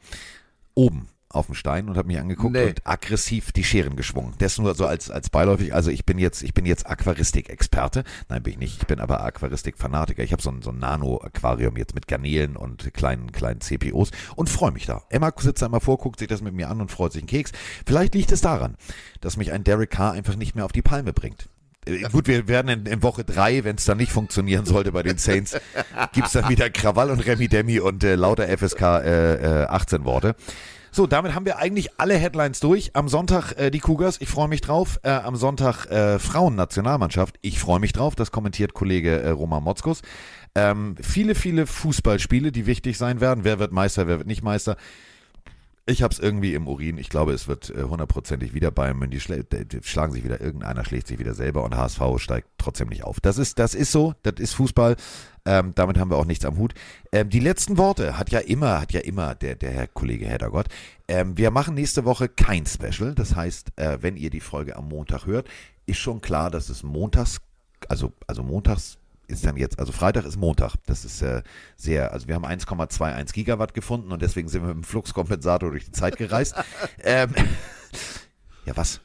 C: oben auf dem Stein und hat mich angeguckt
D: Nee.
C: und aggressiv die Scheren geschwungen. Das nur so als, als beiläufig. Also ich bin jetzt, ich bin jetzt Aquaristik-Experte. Nein, bin ich nicht. Ich bin aber Aquaristik-Fanatiker. Ich habe so ein, so ein Nano-Aquarium jetzt mit Garnelen und kleinen, kleinen CPOs und freue mich da. Emma sitzt da immer vor, guckt sich das mit mir an und freut sich einen Keks. Vielleicht liegt es daran, dass mich ein Derek Carr einfach nicht mehr auf die Palme bringt. Äh, Gut, wir werden in, in Woche drei, wenn es dann nicht funktionieren sollte bei den Saints, gibt's dann wieder Krawall und Remi Demi und äh, lauter FSK äh, äh, 18 Worte. So, damit haben wir eigentlich alle Headlines durch. Am Sonntag äh, die Cougars, ich freue mich drauf. Äh, am Sonntag äh, Frauen-Nationalmannschaft, ich freue mich drauf. Das kommentiert Kollege äh, Roman Motzkus. Ähm, viele, viele Fußballspiele, die wichtig sein werden. Wer wird Meister, wer wird nicht Meister? Ich habe es irgendwie im Urin. Ich glaube, es wird äh, hundertprozentig wieder Bayern München. Die schlagen sich wieder, irgendeiner schlägt sich wieder selber und HSV steigt trotzdem nicht auf. Das ist, das ist so, das ist Fußball. Ähm, damit haben wir auch nichts am Hut. Ähm, die letzten Worte hat ja immer, hat ja immer der, der Herr Kollege Heddergott. Ähm, wir machen nächste Woche kein Special. Das heißt, äh, wenn ihr die Folge am Montag hört, ist schon klar, dass es montags, also, also montags ist dann jetzt, also Freitag ist Montag. Das ist äh, sehr, also wir haben 1,21 Gigawatt gefunden und deswegen sind wir mit dem Fluxkompensator durch die Zeit gereist. ähm, ja, was?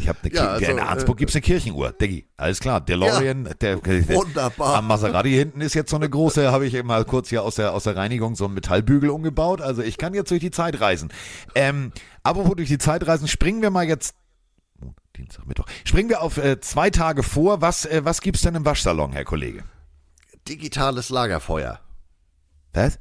C: Ich habe eine
D: Ja, also,
C: in Arnsburg
D: äh,
C: gibt's eine Kirchenuhr, Diggi. Alles klar, DeLorean, der, der
D: Wunderbar.
C: am Maserati hinten ist jetzt so eine große, habe ich eben mal kurz hier aus der, aus der Reinigung so einen Metallbügel umgebaut. Also ich kann jetzt durch die Zeit reisen. Ähm, apropos durch die Zeit reisen, springen wir mal jetzt Montag, Dienstag, Mittwoch. Springen wir auf äh, zwei Tage vor. Was, äh, was gibt's denn im Waschsalon, Herr Kollege?
D: Digitales Lagerfeuer.
C: Was?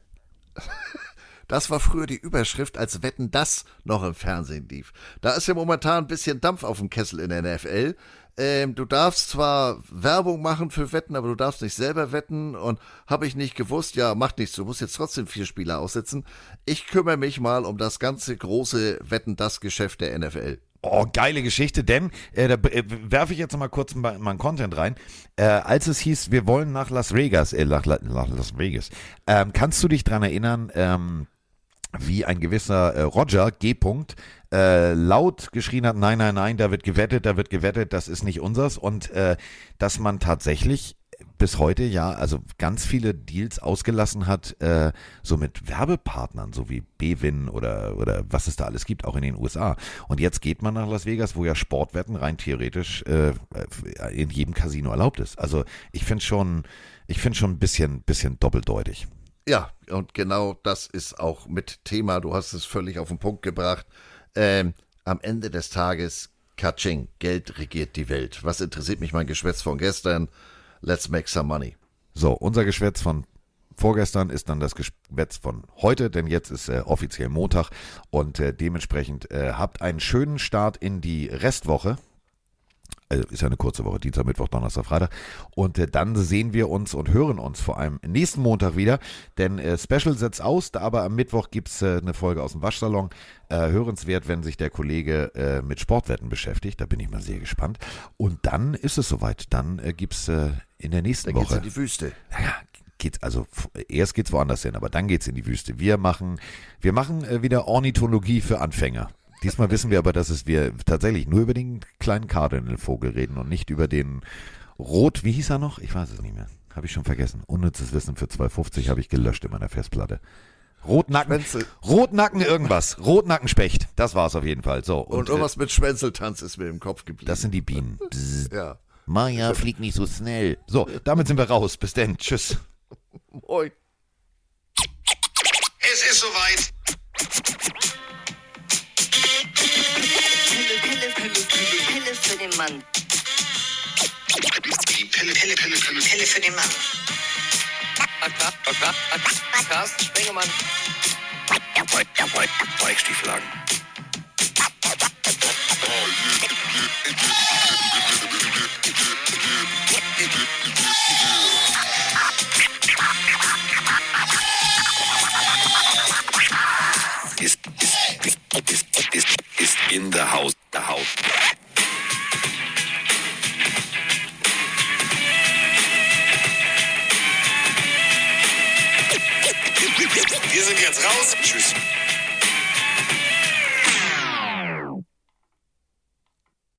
D: Das war früher die Überschrift, als Wetten das noch im Fernsehen lief. Da ist ja momentan ein bisschen Dampf auf dem Kessel in der NFL. Ähm, du darfst zwar Werbung machen für Wetten, aber du darfst nicht selber wetten und habe ich nicht gewusst, ja, macht nichts, du musst jetzt trotzdem vier Spieler aussetzen. Ich kümmere mich mal um das ganze große Wetten das Geschäft der NFL.
C: Oh, geile Geschichte, denn äh, da äh, werfe ich jetzt mal kurz mal meinen Content rein. Äh, als es hieß, wir wollen nach Las Vegas, äh, nach, nach Las Vegas, ähm, kannst du dich dran erinnern, ähm, wie ein gewisser äh, Roger G. -Punkt, äh, laut geschrien hat, nein, nein, nein, da wird gewettet, da wird gewettet, das ist nicht unsers und äh, dass man tatsächlich bis heute ja, also ganz viele Deals ausgelassen hat, äh, so mit Werbepartnern, so wie Bewin oder, oder was es da alles gibt, auch in den USA. Und jetzt geht man nach Las Vegas, wo ja Sportwetten rein theoretisch äh, in jedem Casino erlaubt ist. Also ich finde schon, ich finde schon ein bisschen, bisschen doppeldeutig.
D: Ja, und genau das ist auch mit Thema, du hast es völlig auf den Punkt gebracht. Ähm, am Ende des Tages, Katsching, Geld regiert die Welt. Was interessiert mich mein Geschwätz von gestern? Let's make some money.
C: So, unser Geschwätz von vorgestern ist dann das Geschwätz von heute, denn jetzt ist äh, offiziell Montag und äh, dementsprechend äh, habt einen schönen Start in die Restwoche. Also ist ja eine kurze Woche, Dienstag, Mittwoch, Donnerstag, Freitag. Und äh, dann sehen wir uns und hören uns vor allem nächsten Montag wieder, denn äh, Special setzt aus, da aber am Mittwoch gibt's äh, eine Folge aus dem Waschsalon. Äh, hörenswert, wenn sich der Kollege äh, mit Sportwetten beschäftigt. Da bin ich mal sehr gespannt. Und dann ist es soweit. Dann äh, gibt's äh, in der nächsten
D: Dann geht's
C: Woche
D: in die Wüste.
C: naja, geht's, also erst geht's woanders hin, aber dann geht's in die Wüste. Wir machen, wir machen äh, wieder Ornithologie für Anfänger. Diesmal wissen wir aber, dass es wir tatsächlich nur über den kleinen Cardinal-Vogel reden und nicht über den Rot, wie hieß er noch? Ich weiß es nicht mehr. Habe ich schon vergessen. Unnützes Wissen für 250 habe ich gelöscht in meiner Festplatte. Rotnacken,
D: Schwänzel.
C: Rotnacken irgendwas. Rotnackenspecht. Das war's auf jeden Fall. So.
D: Und,
C: äh,
D: irgendwas mit Schwänzeltanz ist mir im Kopf geblieben.
C: das sind die Bienen. Bzzz.
D: ja.
C: Maja, flieg nicht so schnell. So, damit sind wir raus. Bis denn. Tschüss.
D: Moin.
F: Es ist soweit.
H: Pille, Pille, Pille, Pille, Pille für den Mann.
C: Pelle, Pelle, Pelle, Pelle, Pelle für den Mann.
B: Carsten Spengemann.
C: Bikestieflagen. Ist, in the house, the house. Wir sind jetzt raus. Tschüss.